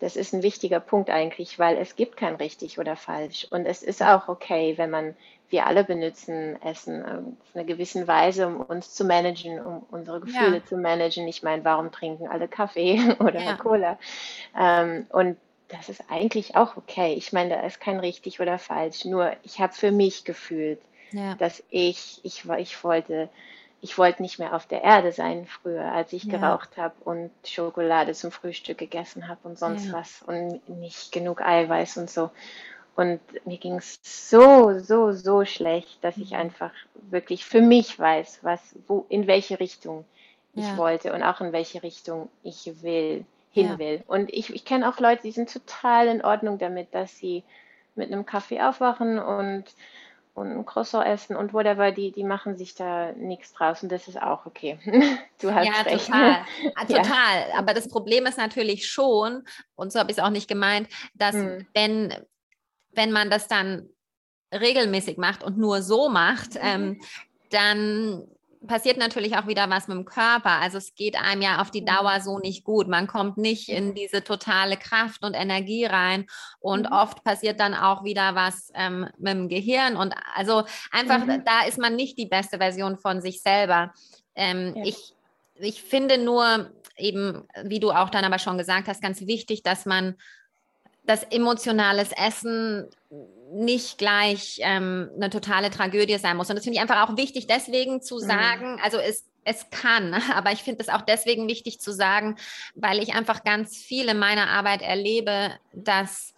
das ist ein wichtiger Punkt eigentlich, weil es gibt kein richtig oder falsch. Und es ist auch okay, wenn man, wir alle benutzen Essen äh, auf eine gewisse Weise, um uns zu managen, um unsere Gefühle ja. zu managen. Ich meine, warum trinken alle Kaffee <laughs> oder ja. Cola? Ähm, und das ist eigentlich auch okay. Ich meine, da ist kein richtig oder falsch. Nur ich habe für mich gefühlt, ja. dass ich, ich, ich wollte, ich wollte nicht mehr auf der Erde sein früher, als ich ja. geraucht habe und Schokolade zum Frühstück gegessen habe und sonst ja. was und nicht genug Eiweiß und so. Und mir ging es so, so, so schlecht, dass ich mhm. einfach wirklich für mich weiß, was, wo, in welche Richtung ich wollte und auch in welche Richtung ich will, hin will. Und ich, ich kenne auch Leute, die sind total in Ordnung damit, dass sie mit einem Kaffee aufwachen und und ein Croissant essen und whatever, die, die machen sich da nichts draus und das ist auch okay. <laughs> Du hast ja, recht. Total. <laughs> Ah, total. Ja. Aber das Problem ist natürlich schon, und so habe ich es auch nicht gemeint, dass hm. wenn, wenn man das dann regelmäßig macht und nur so macht, mhm. ähm, dann passiert natürlich auch wieder was mit dem Körper. Also es geht einem ja auf die Dauer so nicht gut. Man kommt nicht in diese totale Kraft und Energie rein. Und mhm. oft passiert dann auch wieder was ähm, mit dem Gehirn. Und also einfach, mhm. da ist man nicht die beste Version von sich selber. Ähm, ja. ich, ich finde nur eben, wie du auch dann aber schon gesagt hast, ganz wichtig, dass man das emotionales Essen nicht gleich ähm, eine totale Tragödie sein muss. Und das finde ich einfach auch wichtig, deswegen zu mhm. sagen, mhm. also es, es kann, <laughs> aber ich finde es auch deswegen wichtig zu sagen, weil ich einfach ganz viel in meiner Arbeit erlebe, dass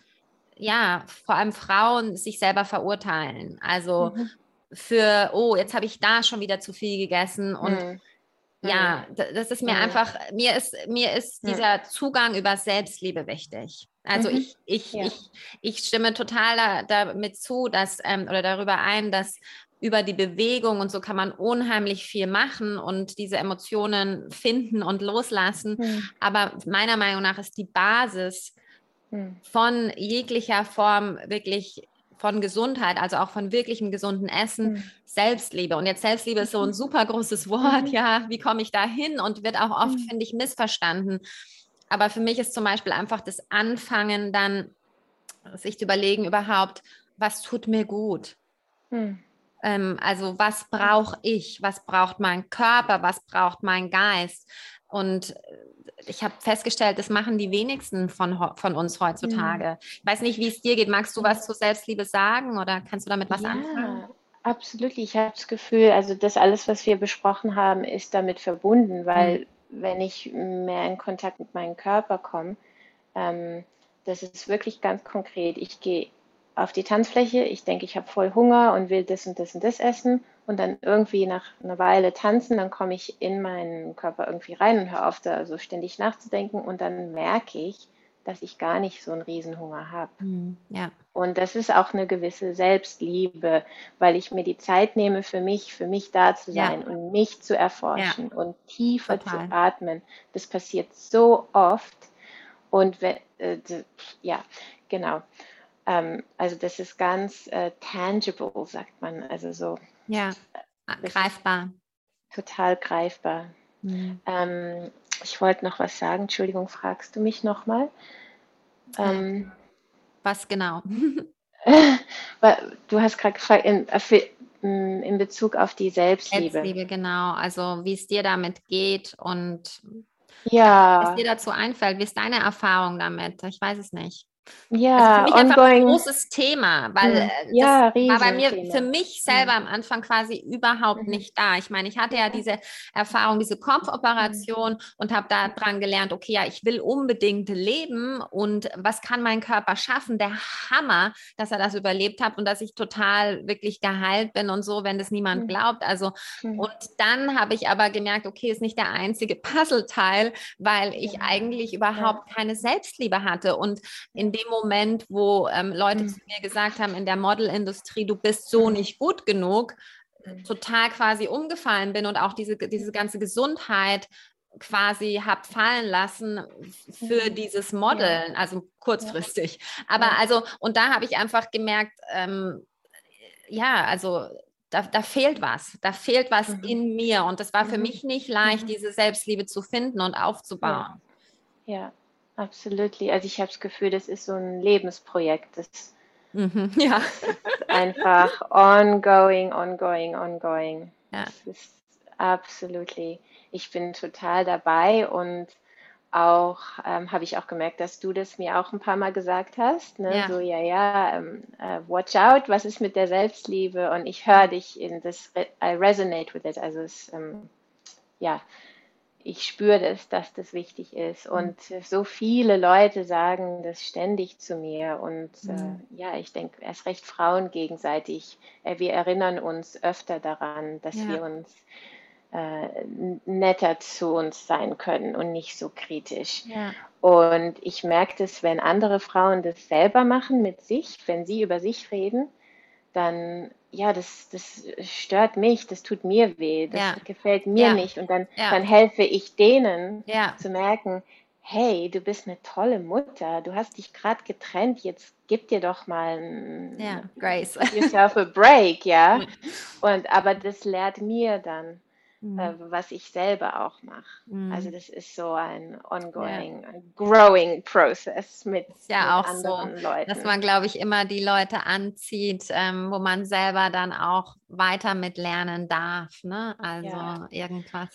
ja, vor allem Frauen sich selber verurteilen. Also mhm. für, oh, jetzt habe ich da schon wieder zu viel gegessen und mhm. Ja, das ist mir einfach, mir ist, mir ist dieser Zugang über Selbstliebe wichtig. Also mhm. ich, ich, ja. ich, ich stimme total damit zu, dass ähm, oder darüber ein, dass über die Bewegung und so kann man unheimlich viel machen und diese Emotionen finden und loslassen. Mhm. Aber meiner Meinung nach ist die Basis mhm. von jeglicher Form wirklich von Gesundheit, also auch von wirklichem gesunden Essen, mhm. Selbstliebe. Und jetzt Selbstliebe ist so ein mhm. super großes Wort, mhm. ja, wie komme ich da hin und wird auch oft, mhm. finde ich, missverstanden. Aber für mich ist zum Beispiel einfach das Anfangen dann, sich zu überlegen überhaupt, was tut mir gut? Hm. Ähm, also was brauche ich? Was braucht mein Körper? Was braucht mein Geist? Und ich habe festgestellt, das machen die wenigsten von, von uns heutzutage. Hm. Ich weiß nicht, wie es dir geht. Magst du was zur Selbstliebe sagen oder kannst du damit was ja. anfangen? Absolut, ich habe das Gefühl, also das alles, was wir besprochen haben, ist damit verbunden, weil hm wenn ich mehr in Kontakt mit meinem Körper komme, ähm, das ist wirklich ganz konkret. Ich gehe auf die Tanzfläche, ich denke, ich habe voll Hunger und will das und das und das essen und dann irgendwie nach einer Weile tanzen, dann komme ich in meinen Körper irgendwie rein und höre auf, da so ständig nachzudenken und dann merke ich, dass ich gar nicht so einen Riesenhunger habe. Mhm, ja. Und das ist auch eine gewisse Selbstliebe, weil ich mir die Zeit nehme, für mich, für mich da zu sein ja. und mich zu erforschen ja. und tiefer Total. zu atmen. Das passiert so oft. Und wenn, äh, ja, genau. Ähm, also das ist ganz äh, tangible, sagt man. Also so. Ja, greifbar. Total greifbar. Mhm. Ähm, ich wollte noch was sagen. Entschuldigung, fragst du mich nochmal? Ähm, was genau? <laughs> du hast gerade gefragt, in, äh, mm, in, Bezug auf die Selbstliebe. Selbstliebe, genau. Also wie es dir damit geht und ja. was dir dazu einfällt. Wie ist deine Erfahrung damit? Ich weiß es nicht. Ja, also für mich ongoing. ein großes Thema, weil hm. äh, ja, das war bei mir Thema. für mich selber am Anfang quasi überhaupt mhm. nicht da. Ich meine, ich hatte ja diese Erfahrung, diese Kopfoperation mhm. und habe da dran gelernt, okay, ja, ich will unbedingt leben und was kann mein Körper schaffen? Der Hammer, dass er das überlebt hat und dass ich total wirklich geheilt bin und so, wenn das niemand mhm. glaubt. Also und dann habe ich aber gemerkt, okay, ist nicht der einzige <laughs> Puzzleteil, weil ich eigentlich überhaupt keine Selbstliebe hatte und in dem Moment, wo ähm, Leute mhm. zu mir gesagt haben, in der Modelindustrie, du bist so mhm. nicht gut genug, mhm. total quasi umgefallen bin und auch diese, diese ganze Gesundheit quasi habe fallen lassen für mhm. dieses Modeln, also kurzfristig. Aber also, und da habe ich einfach gemerkt, ähm, ja, also da, da, fehlt was, da fehlt was mhm. in mir. Und das war für mich nicht leicht, diese Selbstliebe zu finden und aufzubauen. Ja, ja absolut. Also ich habe das Gefühl, das ist so ein Lebensprojekt. Das mhm. <laughs> ja. einfach ongoing, ongoing, ongoing. Ja. Das ist absolut. Ich bin total dabei und auch ähm, habe ich auch gemerkt, dass du das mir auch ein paar Mal gesagt hast. Ne? Ja. So, ja, ja, ähm, uh, watch out, was ist mit der Selbstliebe? Und ich höre dich in das, I resonate with it. Also es, ähm, ja, ich spüre das, dass das wichtig ist. Mhm. Und so viele Leute sagen das ständig zu mir. Und äh, mhm. äh, ja, ich denke, erst recht Frauen gegenseitig. Äh, wir erinnern uns öfter daran, dass ja. wir uns äh, netter zu uns sein können und nicht so kritisch. Ja. Und ich merke das, wenn andere Frauen das selber machen mit sich, wenn sie über sich reden, dann ja, das, das stört mich, das tut mir weh, das ja. gefällt mir ja. nicht. Und dann, ja. dann helfe ich denen zu merken, hey, du bist eine tolle Mutter, du hast dich gerade getrennt, jetzt gib dir doch mal ein, ja, Grace. yourself a break, ja. <laughs> Und aber das lehrt mir dann mhm. äh, was ich selber auch mache. Mhm. Also das ist so ein ongoing, ja. growing process mit, ja mit auch anderen so, Leuten. Dass man, glaube ich, immer die Leute anzieht, ähm, wo man selber dann auch weiter mit lernen darf. Ne? Also ja. irgendwas.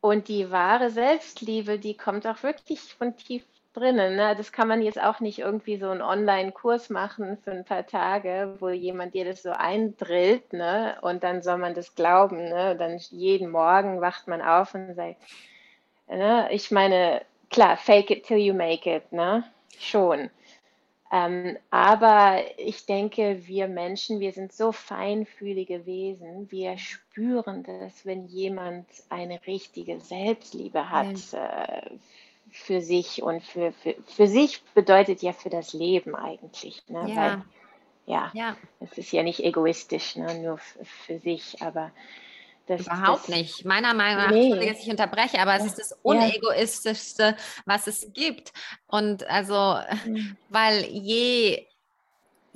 Und die wahre Selbstliebe, die kommt auch wirklich von tief drinnen. Ne? Das kann man jetzt auch nicht irgendwie so einen Online-Kurs machen für ein paar Tage, wo jemand dir das so eindrillt, ne? Und dann soll man das glauben, ne? Und dann jeden Morgen wacht man auf und sagt, ne? Ich meine, klar, fake it till you make it, ne? Schon. Ähm, aber ich denke, wir Menschen, wir sind so feinfühlige Wesen, wir spüren das, wenn jemand eine richtige Selbstliebe hat, ja. äh, für sich und für, für, für sich bedeutet ja für das Leben eigentlich. Ne? Ja. Weil, ja, ja, es ist ja nicht egoistisch, ne? nur für sich, aber das, Überhaupt das, nicht. Meiner Meinung nach, nee. dass ich unterbreche, aber es ist das unegoistischste, was es gibt. Und also, mhm. weil je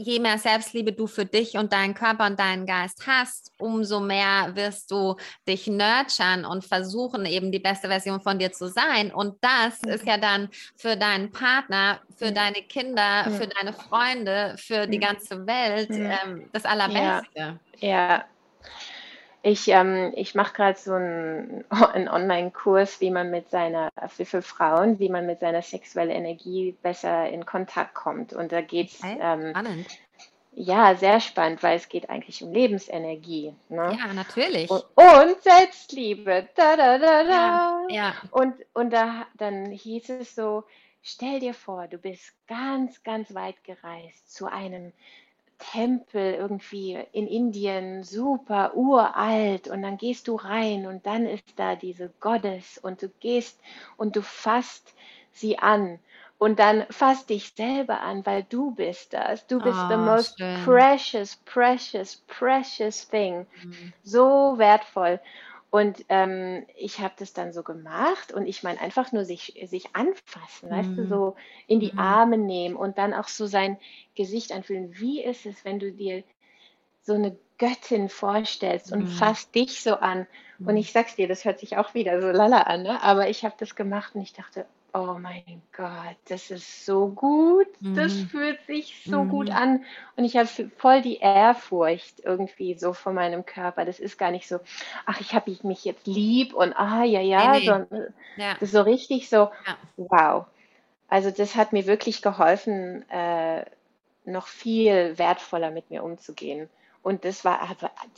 je mehr Selbstliebe du für dich und deinen Körper und deinen Geist hast, umso mehr wirst du dich nurturen und versuchen, eben die beste Version von dir zu sein. Und das ist ja dann für deinen Partner, für deine Kinder, für deine Freunde, für die ganze Welt ähm, das Allerbeste. Ja. Ich, ähm, ich mache gerade so einen, <laughs> einen Online-Kurs, wie man mit seiner, für, für, Frauen, wie man mit seiner sexuellen Energie besser in Kontakt kommt. Und da geht es. Ähm, ja, sehr spannend, weil es geht eigentlich um Lebensenergie. Ne? Ja, natürlich. Und, und, Selbstliebe. Da, da, da, da. Ja, ja. Und, und da, dann hieß es so, stell dir vor, du bist ganz, ganz weit gereist zu einem Tempel irgendwie in Indien, super uralt und dann gehst du rein und dann ist da diese Goddess und du gehst und du fasst sie an und dann fass dich selber an, weil du bist das. Du bist oh, the most schön. precious, precious, precious thing. Mhm. So wertvoll. Und ähm, ich habe das dann so gemacht und ich meine einfach nur sich, sich anfassen, mhm. weißt du, mhm. so in die mhm. Arme nehmen und dann auch so sein Gesicht anfühlen. Wie ist es, wenn du dir so eine Göttin vorstellst und mhm. fasst dich so an? Und mhm. ich sag's dir, das hört sich auch wieder so lala an, ne? aber ich habe das gemacht und ich dachte, oh mein Gott, das ist so gut, mhm. das fühlt sich so mhm. gut an und ich habe voll die Ehrfurcht irgendwie so vor meinem Körper. Das ist gar nicht so, ach, ich habe mich jetzt lieb und ah, ja, ja, nee, nee. sondern ja. so richtig so, ja. wow. Also das hat mir wirklich geholfen, äh, noch viel wertvoller mit mir umzugehen. Und das war,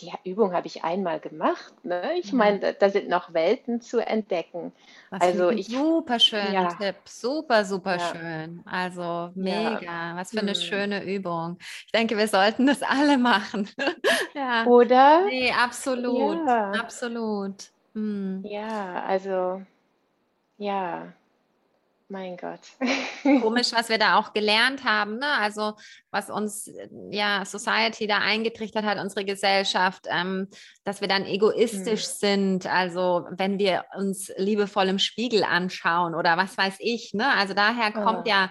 die Übung habe ich einmal gemacht. Ne? Ich meine, da, da, sind noch Welten zu entdecken. Was also ich, super schöner ja. Tipp, super, super ja. schön. Also mega, ja. was für eine hm. schöne Übung. Ich denke, wir sollten das alle machen. <laughs> ja. Oder? Nee, absolut, absolut. Hm. Ja, also ja, mein Gott. Komisch, was wir da auch gelernt haben, ne? Also was uns ja Society da eingetrichtert hat, unsere Gesellschaft, ähm, dass wir dann egoistisch hm. sind. Also wenn wir uns liebevoll im Spiegel anschauen oder was weiß ich, ne? Also daher kommt oh, ja,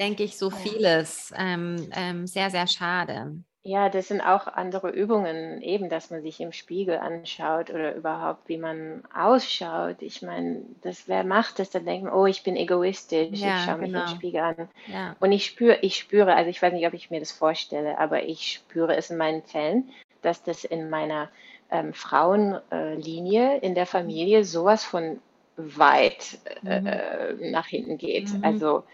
denke ich, so vieles. Ähm, ähm, sehr, sehr schade. Ja, das sind auch andere Übungen, eben, dass man sich im Spiegel anschaut oder überhaupt, wie man ausschaut. Ich meine, das, wer macht das, dann denkt man, oh, ich bin egoistisch, ja, ich schaue mich im genau. Spiegel an. Ja. Und ich spüre, ich spüre, also ich weiß nicht, ob ich mir das vorstelle, aber ich spüre es in meinen Zellen, dass das in meiner ähm, Frauenlinie in der Familie sowas von weit äh, mhm. äh, nach hinten geht. Mhm. Also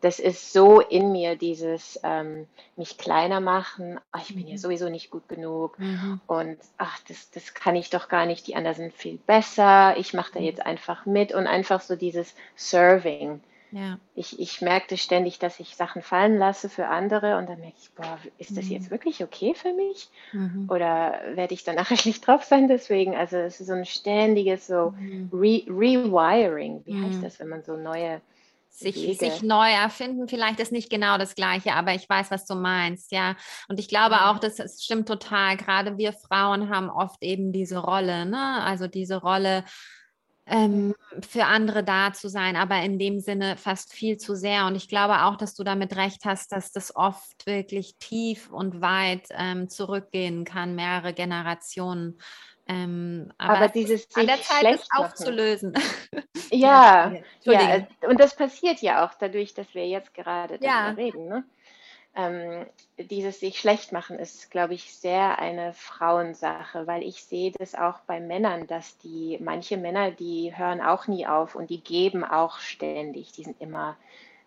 das ist so in mir, dieses ähm, mich kleiner machen, ach, ich bin ja mhm. sowieso nicht gut genug mhm. und ach, das, das kann ich doch gar nicht, die anderen sind viel besser, ich mache da mhm. jetzt einfach mit und einfach so dieses Serving. Ja. Ich, ich merkte ständig, dass ich Sachen fallen lasse für andere und dann merke ich, boah, ist das mhm. jetzt wirklich okay für mich? Mhm. Oder werde ich danach <laughs> nicht drauf sein deswegen? Also es ist so ein ständiges so mhm. Re Rewiring, wie heißt das, wenn man so neue sich, sich neu erfinden. Vielleicht ist nicht genau das Gleiche, aber ich weiß, was du meinst, ja. Und ich glaube auch, das, das stimmt total. Gerade wir Frauen haben oft eben diese Rolle, ne? Also diese Rolle, ähm, für andere da zu sein, aber in dem Sinne fast viel zu sehr. Und ich glaube auch, dass du damit recht hast, dass das oft wirklich tief und weit ähm, zurückgehen kann, mehrere Generationen. Ähm, aber, aber dieses an der Zeit ist aufzulösen. <laughs> Ja, ja, und das passiert ja auch dadurch, dass wir jetzt gerade darüber ja. reden. Ne? Ähm, dieses sich schlecht machen ist, glaube ich, sehr eine Frauensache, weil ich sehe das auch bei Männern, dass die, manche Männer, die hören auch nie auf und die geben auch ständig, die sind immer,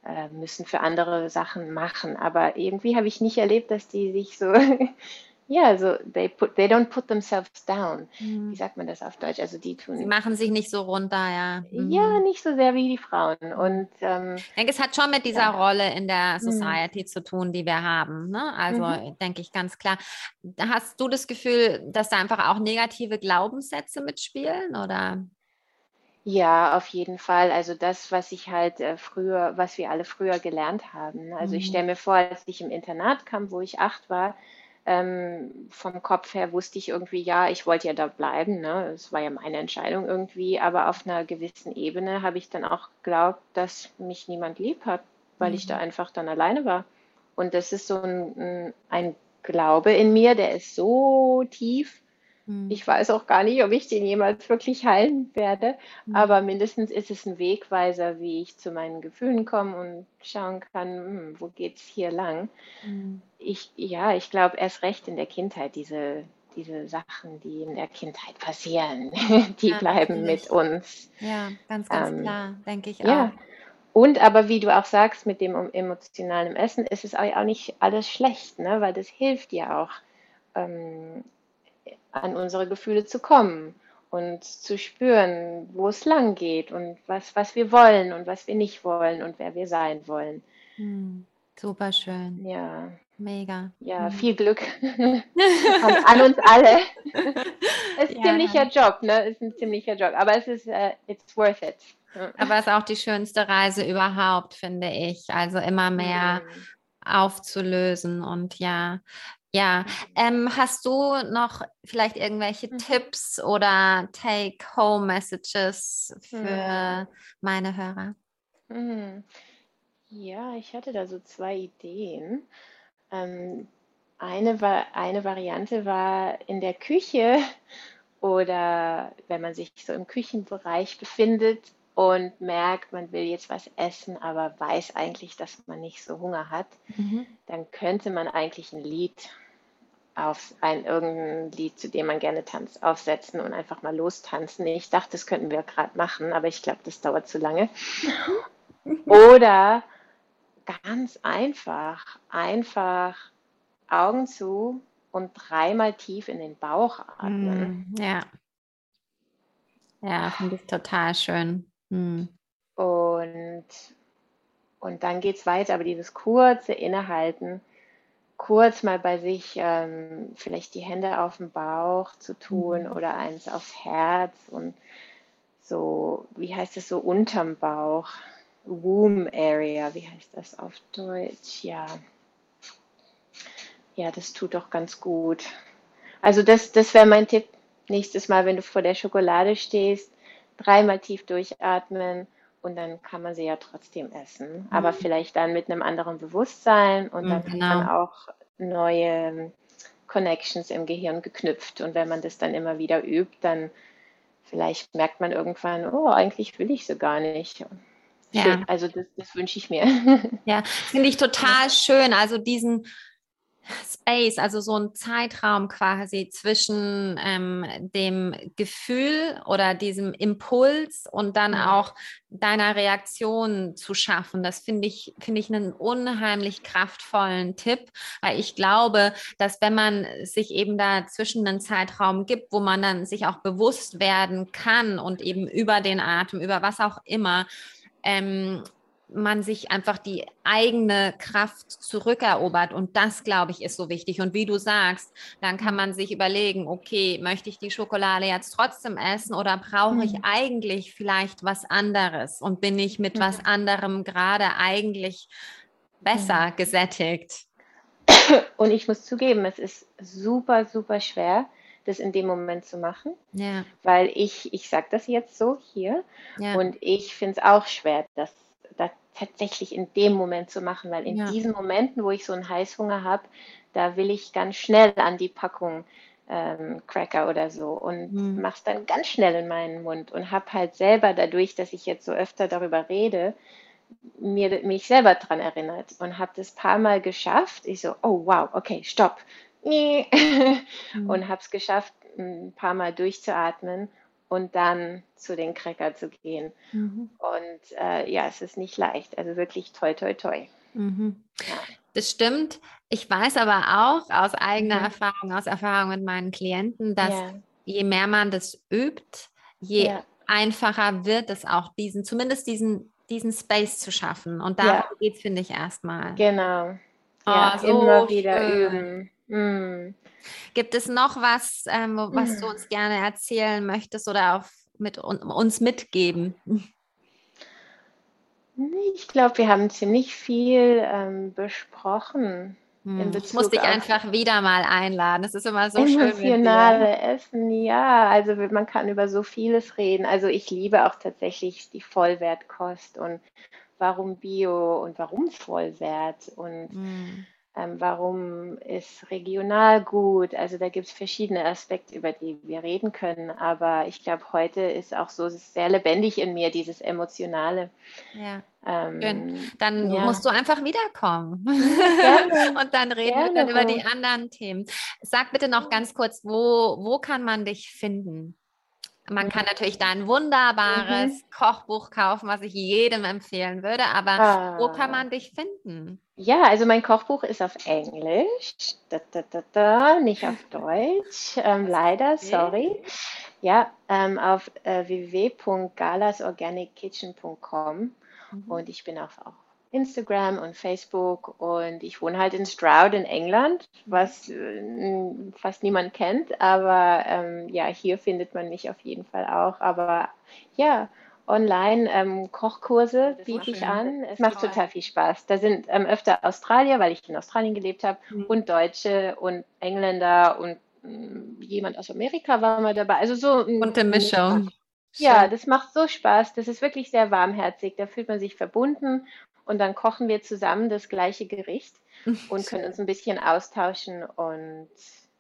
äh, müssen für andere Sachen machen. Aber irgendwie habe ich nicht erlebt, dass die sich so ja, also they put, they don't put themselves down. Mhm. Wie sagt man das auf Deutsch? Also die tun. Sie machen sich nicht so runter, ja. Mhm. Ja, nicht so sehr wie die Frauen. Und ähm, ich denke, es hat schon mit dieser ja. Rolle in der mhm. Society mhm. zu tun, die wir haben. Ne? Also mhm. denke ich ganz klar. Hast du das Gefühl, dass da einfach auch negative Glaubenssätze mitspielen oder? Ja, auf jeden Fall. Also das, was ich halt äh, früher, was wir alle früher gelernt haben. Also ich mhm. stelle mir vor, als ich im Internat kam, wo ich acht war, ähm, vom Kopf her wusste ich irgendwie, ja, ich wollte ja da bleiben. Ne? Es war ja meine Entscheidung irgendwie, aber auf einer gewissen Ebene habe ich dann auch geglaubt, dass mich niemand lieb hat, weil mhm. ich da einfach dann alleine war. Und das ist so ein, ein Glaube in mir, der ist so tief, hm. Ich weiß auch gar nicht, ob ich den jemals wirklich heilen werde, mhm. aber mindestens ist es ein Wegweiser, wie ich zu meinen Gefühlen komme und schauen kann, hm, wo geht es hier lang. Mhm. Ich, ja, ich glaube erst recht in der Kindheit, diese, diese Sachen, die in der Kindheit passieren, <laughs> die ja, bleiben natürlich. mit uns. Ja, ganz, ganz ähm, klar, denke ich auch. Ja. Und aber wie du auch sagst, mit dem emotionalen Essen ist es auch nicht alles schlecht, ne? weil das hilft ja auch. Ähm, an unsere Gefühle zu kommen und zu spüren, wo es lang geht und was, was wir wollen und was wir nicht wollen und wer wir sein wollen. Hm, super schön. Ja. Mega. Ja, hm. viel Glück <laughs> an, uns alle. es ist ein ja. ziemlicher Job, ne? Es ist ein ziemlicher Job, aber es ist, uh, it's worth it. Aber es ist auch die schönste Reise überhaupt, finde ich. Also immer mehr mhm. aufzulösen und ja, ja, ähm, hast du noch vielleicht irgendwelche mhm. Tipps oder Take-Home-Messages für mhm. meine Hörer? Mhm. Ja, ich hatte da so zwei Ideen. Ähm, eine, war, eine Variante war in der Küche <laughs> oder wenn man sich so im Küchenbereich befindet und merkt, man will jetzt was essen, aber weiß eigentlich, dass man nicht so Hunger hat, mhm. dann könnte man eigentlich ein Lied auf ein irgendein Lied, zu dem man gerne tanzt, aufsetzen und einfach mal lostanzen. Ich dachte, das könnten wir gerade machen, aber ich glaube, das dauert zu lange. <laughs> Oder ganz einfach, einfach Augen zu und dreimal tief in den Bauch atmen. Mm, ja. Ja, finde ich total schön. Mm. Und, und dann geht es weiter, aber dieses kurze Innehalten kurz mal bei sich ähm, vielleicht die Hände auf den Bauch zu tun mhm. oder eins aufs Herz und so, wie heißt es so, unterm Bauch. Womb Area, wie heißt das auf Deutsch? Ja. Ja, das tut doch ganz gut. Also das, das wäre mein Tipp. Nächstes Mal, wenn du vor der Schokolade stehst, dreimal tief durchatmen und dann kann man sie ja trotzdem essen. Mhm. Aber vielleicht dann mit einem anderen Bewusstsein und dann genau. hat man auch neue Connections im Gehirn geknüpft. Und wenn man das dann immer wieder übt, dann vielleicht merkt man irgendwann, oh, eigentlich will ich sie gar nicht. Ja. Also das, das wünsche ich mir. <laughs> Ja, finde ich total schön. Also diesen Space, also so ein Zeitraum quasi zwischen ähm, dem Gefühl oder diesem Impuls und dann mhm. auch deiner Reaktion zu schaffen. Das finde ich, finde ich einen unheimlich kraftvollen Tipp, weil ich glaube, dass wenn man sich eben da zwischen einen Zeitraum gibt, wo man dann sich auch bewusst werden kann und eben über den Atem, über was auch immer, ähm, man sich einfach die eigene Kraft zurückerobert. Und das, glaube ich, ist so wichtig. Und wie du sagst, dann kann man sich überlegen, okay, möchte ich die Schokolade jetzt trotzdem essen oder brauche ich mhm. eigentlich vielleicht was anderes? Und bin ich mit mhm. was anderem gerade eigentlich besser mhm. gesättigt? Und ich muss zugeben, es ist super, super schwer, das in dem Moment zu machen. Ja. Weil ich, ich sage das jetzt so hier ja. und ich finde es auch schwer, das, das tatsächlich in dem Moment zu machen, weil in ja. diesen Momenten, wo ich so einen Heißhunger habe, da will ich ganz schnell an die Packung ähm, Cracker oder so und mhm. es dann ganz schnell in meinen Mund und habe halt selber dadurch, dass ich jetzt so öfter darüber rede, mir mich selber daran erinnert und habe das paar Mal geschafft. Ich so, oh wow, okay, stopp, nee. <laughs> mhm. und habe es geschafft, ein paar Mal durchzuatmen und dann zu den Cracker zu gehen. Mhm. Und äh, ja, es ist nicht leicht. Also wirklich toi, toi, toi. Mhm. Ja. Das stimmt. Ich weiß aber auch aus eigener mhm. Erfahrung, aus Erfahrung mit meinen Klienten, dass ja. je mehr man das übt, je ja. einfacher wird es auch, diesen, zumindest diesen, diesen Space zu schaffen. Und darum geht es, finde ich, erstmal. Genau. Ja, oh, so immer wieder schön. üben. Mm. Gibt es noch was, ähm, was du uns gerne erzählen möchtest oder auf, mit, uns mitgeben? Ich glaube, wir haben ziemlich viel ähm, besprochen. Hm. Ich muss dich einfach wieder mal einladen. Das ist immer so emotionale schön. Emotionale Essen, ja. Also man kann über so vieles reden. Also ich liebe auch tatsächlich die Vollwertkost und warum Bio und warum Vollwert und hm ähm, warum ist regional gut? Also da gibt es verschiedene Aspekte, über die wir reden können. Aber ich glaube, heute ist auch so sehr lebendig in mir, dieses Emotionale. Ja. Ähm, Schön. Dann ja. musst du einfach wiederkommen. <laughs> Und dann reden Gerne. wir dann über die anderen Themen. Sag bitte noch ganz kurz, wo, wo kann man dich finden? Man kann natürlich da ein wunderbares mhm. Kochbuch kaufen, was ich jedem empfehlen würde, aber ah. wo kann man dich finden? Ja, also mein Kochbuch ist auf Englisch, da, da, da, nicht auf Deutsch, <laughs> ähm, leider, sorry. Ja, ähm, auf äh, www.galasorganickitchen.com mhm. und ich bin auf auch Instagram und Facebook und ich wohne halt in Stroud in England, was äh, fast niemand kennt, aber ähm, ja, hier findet man mich auf jeden Fall auch. Aber ja, online ähm, Kochkurse biete ich an. Es macht total viel Spaß. Da sind ähm, öfter Australier, weil ich in Australien gelebt habe, mhm. und Deutsche und Engländer und äh, jemand aus Amerika war mal dabei. Also so eine Mischung. Ja, das macht so Spaß. Das ist wirklich sehr warmherzig. Da fühlt man sich verbunden und dann kochen wir zusammen das gleiche Gericht und <laughs> können uns ein bisschen austauschen und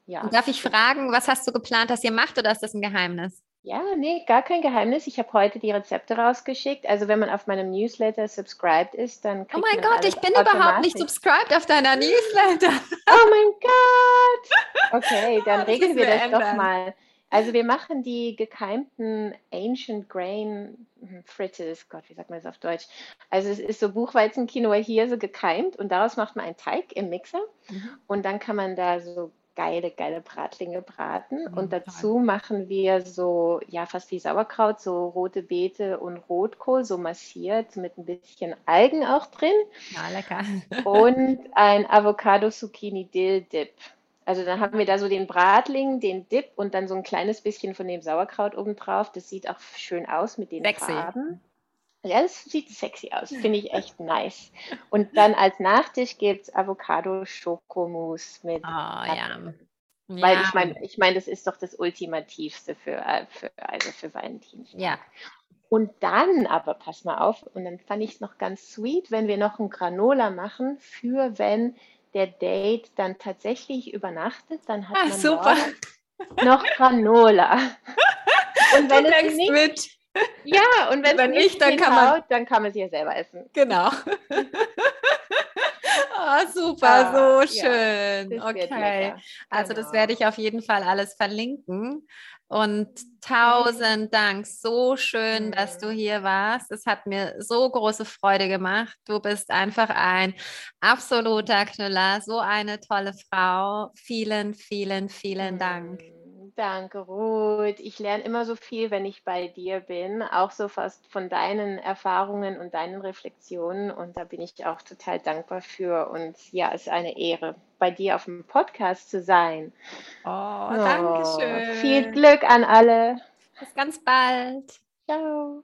ja. darf ich fragen, was hast du geplant, dass ihr macht oder ist das ein Geheimnis? Ja, nee, gar kein Geheimnis. Ich habe heute die Rezepte rausgeschickt. Also wenn man auf meinem Newsletter subscribed ist, dann Oh mein Gott, ich bin überhaupt nicht subscribed auf deiner Newsletter. Oh mein Gott. <laughs> Okay, dann regeln wir das ändern. doch mal. Also wir machen die gekeimten Ancient Grain hm, Fritters, Gott, wie sagt man das auf Deutsch? Also es ist so Buchweizen-Quinoa hier so gekeimt und daraus macht man einen Teig im Mixer mhm. und dann kann man da so geile, geile Bratlinge braten mhm, und dazu machen wir so, ja fast wie Sauerkraut, so rote Beete und Rotkohl, so massiert mit ein bisschen Algen auch drin. Ja, lecker. und ein Avocado-Zucchini-Dill-Dip. Also dann haben wir da so den Bratling, den Dip und dann so ein kleines bisschen von dem Sauerkraut obendrauf. Das sieht auch schön aus mit den Sexy. Farben. Ja, das sieht sexy aus, finde ich echt <laughs> nice. Und dann als Nachtisch gibt es Avocado-Schokomousse mit. Oh, ja. Weil ja. ich meine, ich meine, das ist doch das Ultimativste für, äh, für, also für Valentin. Ja. Und dann, aber pass mal auf, und dann fand ich es noch ganz sweet, wenn wir noch ein Granola machen, für wenn der Date dann tatsächlich übernachtet, dann hat ah, man super. noch Granola. <laughs> Und wenn du es nicht, mit. Ja, und wenn, wenn nicht, dann kann man, dann kann man es ja selber essen. Genau. <laughs> oh, super, ah, so schön. Ja, okay. Also genau. das werde ich auf jeden Fall alles verlinken. Und tausend Dank. So schön, mhm. dass du hier warst. Es hat mir so große Freude gemacht. Du bist einfach ein absoluter Knüller, so eine tolle Frau. Vielen, vielen, vielen Dank. Danke, Ruth. Ich lerne immer so viel, wenn ich bei dir bin, auch so fast von deinen Erfahrungen und deinen Reflexionen. Und da bin ich auch total dankbar für. Und ja, es ist eine Ehre, bei dir auf dem Podcast zu sein. Oh, oh danke schön. Viel Glück an alle. Bis ganz bald. Ciao.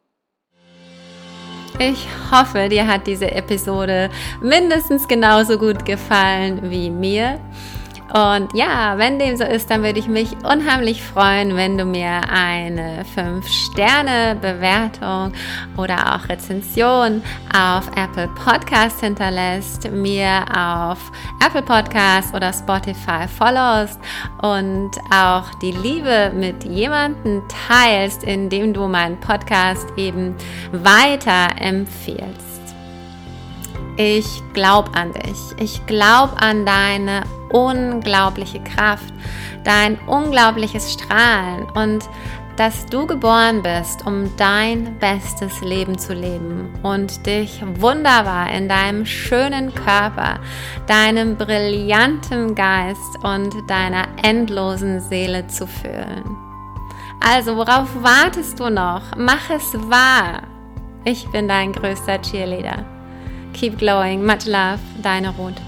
Ich hoffe, dir hat diese Episode mindestens genauso gut gefallen wie mir. Und ja, wenn dem so ist, dann würde ich mich unheimlich freuen, wenn du mir eine 5-Sterne-Bewertung oder auch Rezension auf Apple Podcast hinterlässt, mir auf Apple Podcast oder Spotify followst und auch die Liebe mit jemandem teilst, indem du meinen Podcast eben weiter empfiehlst. Ich glaube an dich. Ich glaube an deine unglaubliche Kraft, dein unglaubliches Strahlen und dass du geboren bist, um dein bestes Leben zu leben und dich wunderbar in deinem schönen Körper, deinem brillanten Geist und deiner endlosen Seele zu fühlen. Also, worauf wartest du noch? Mach es wahr. Ich bin dein größter Cheerleader. Keep glowing. Much love. Deine Ruth.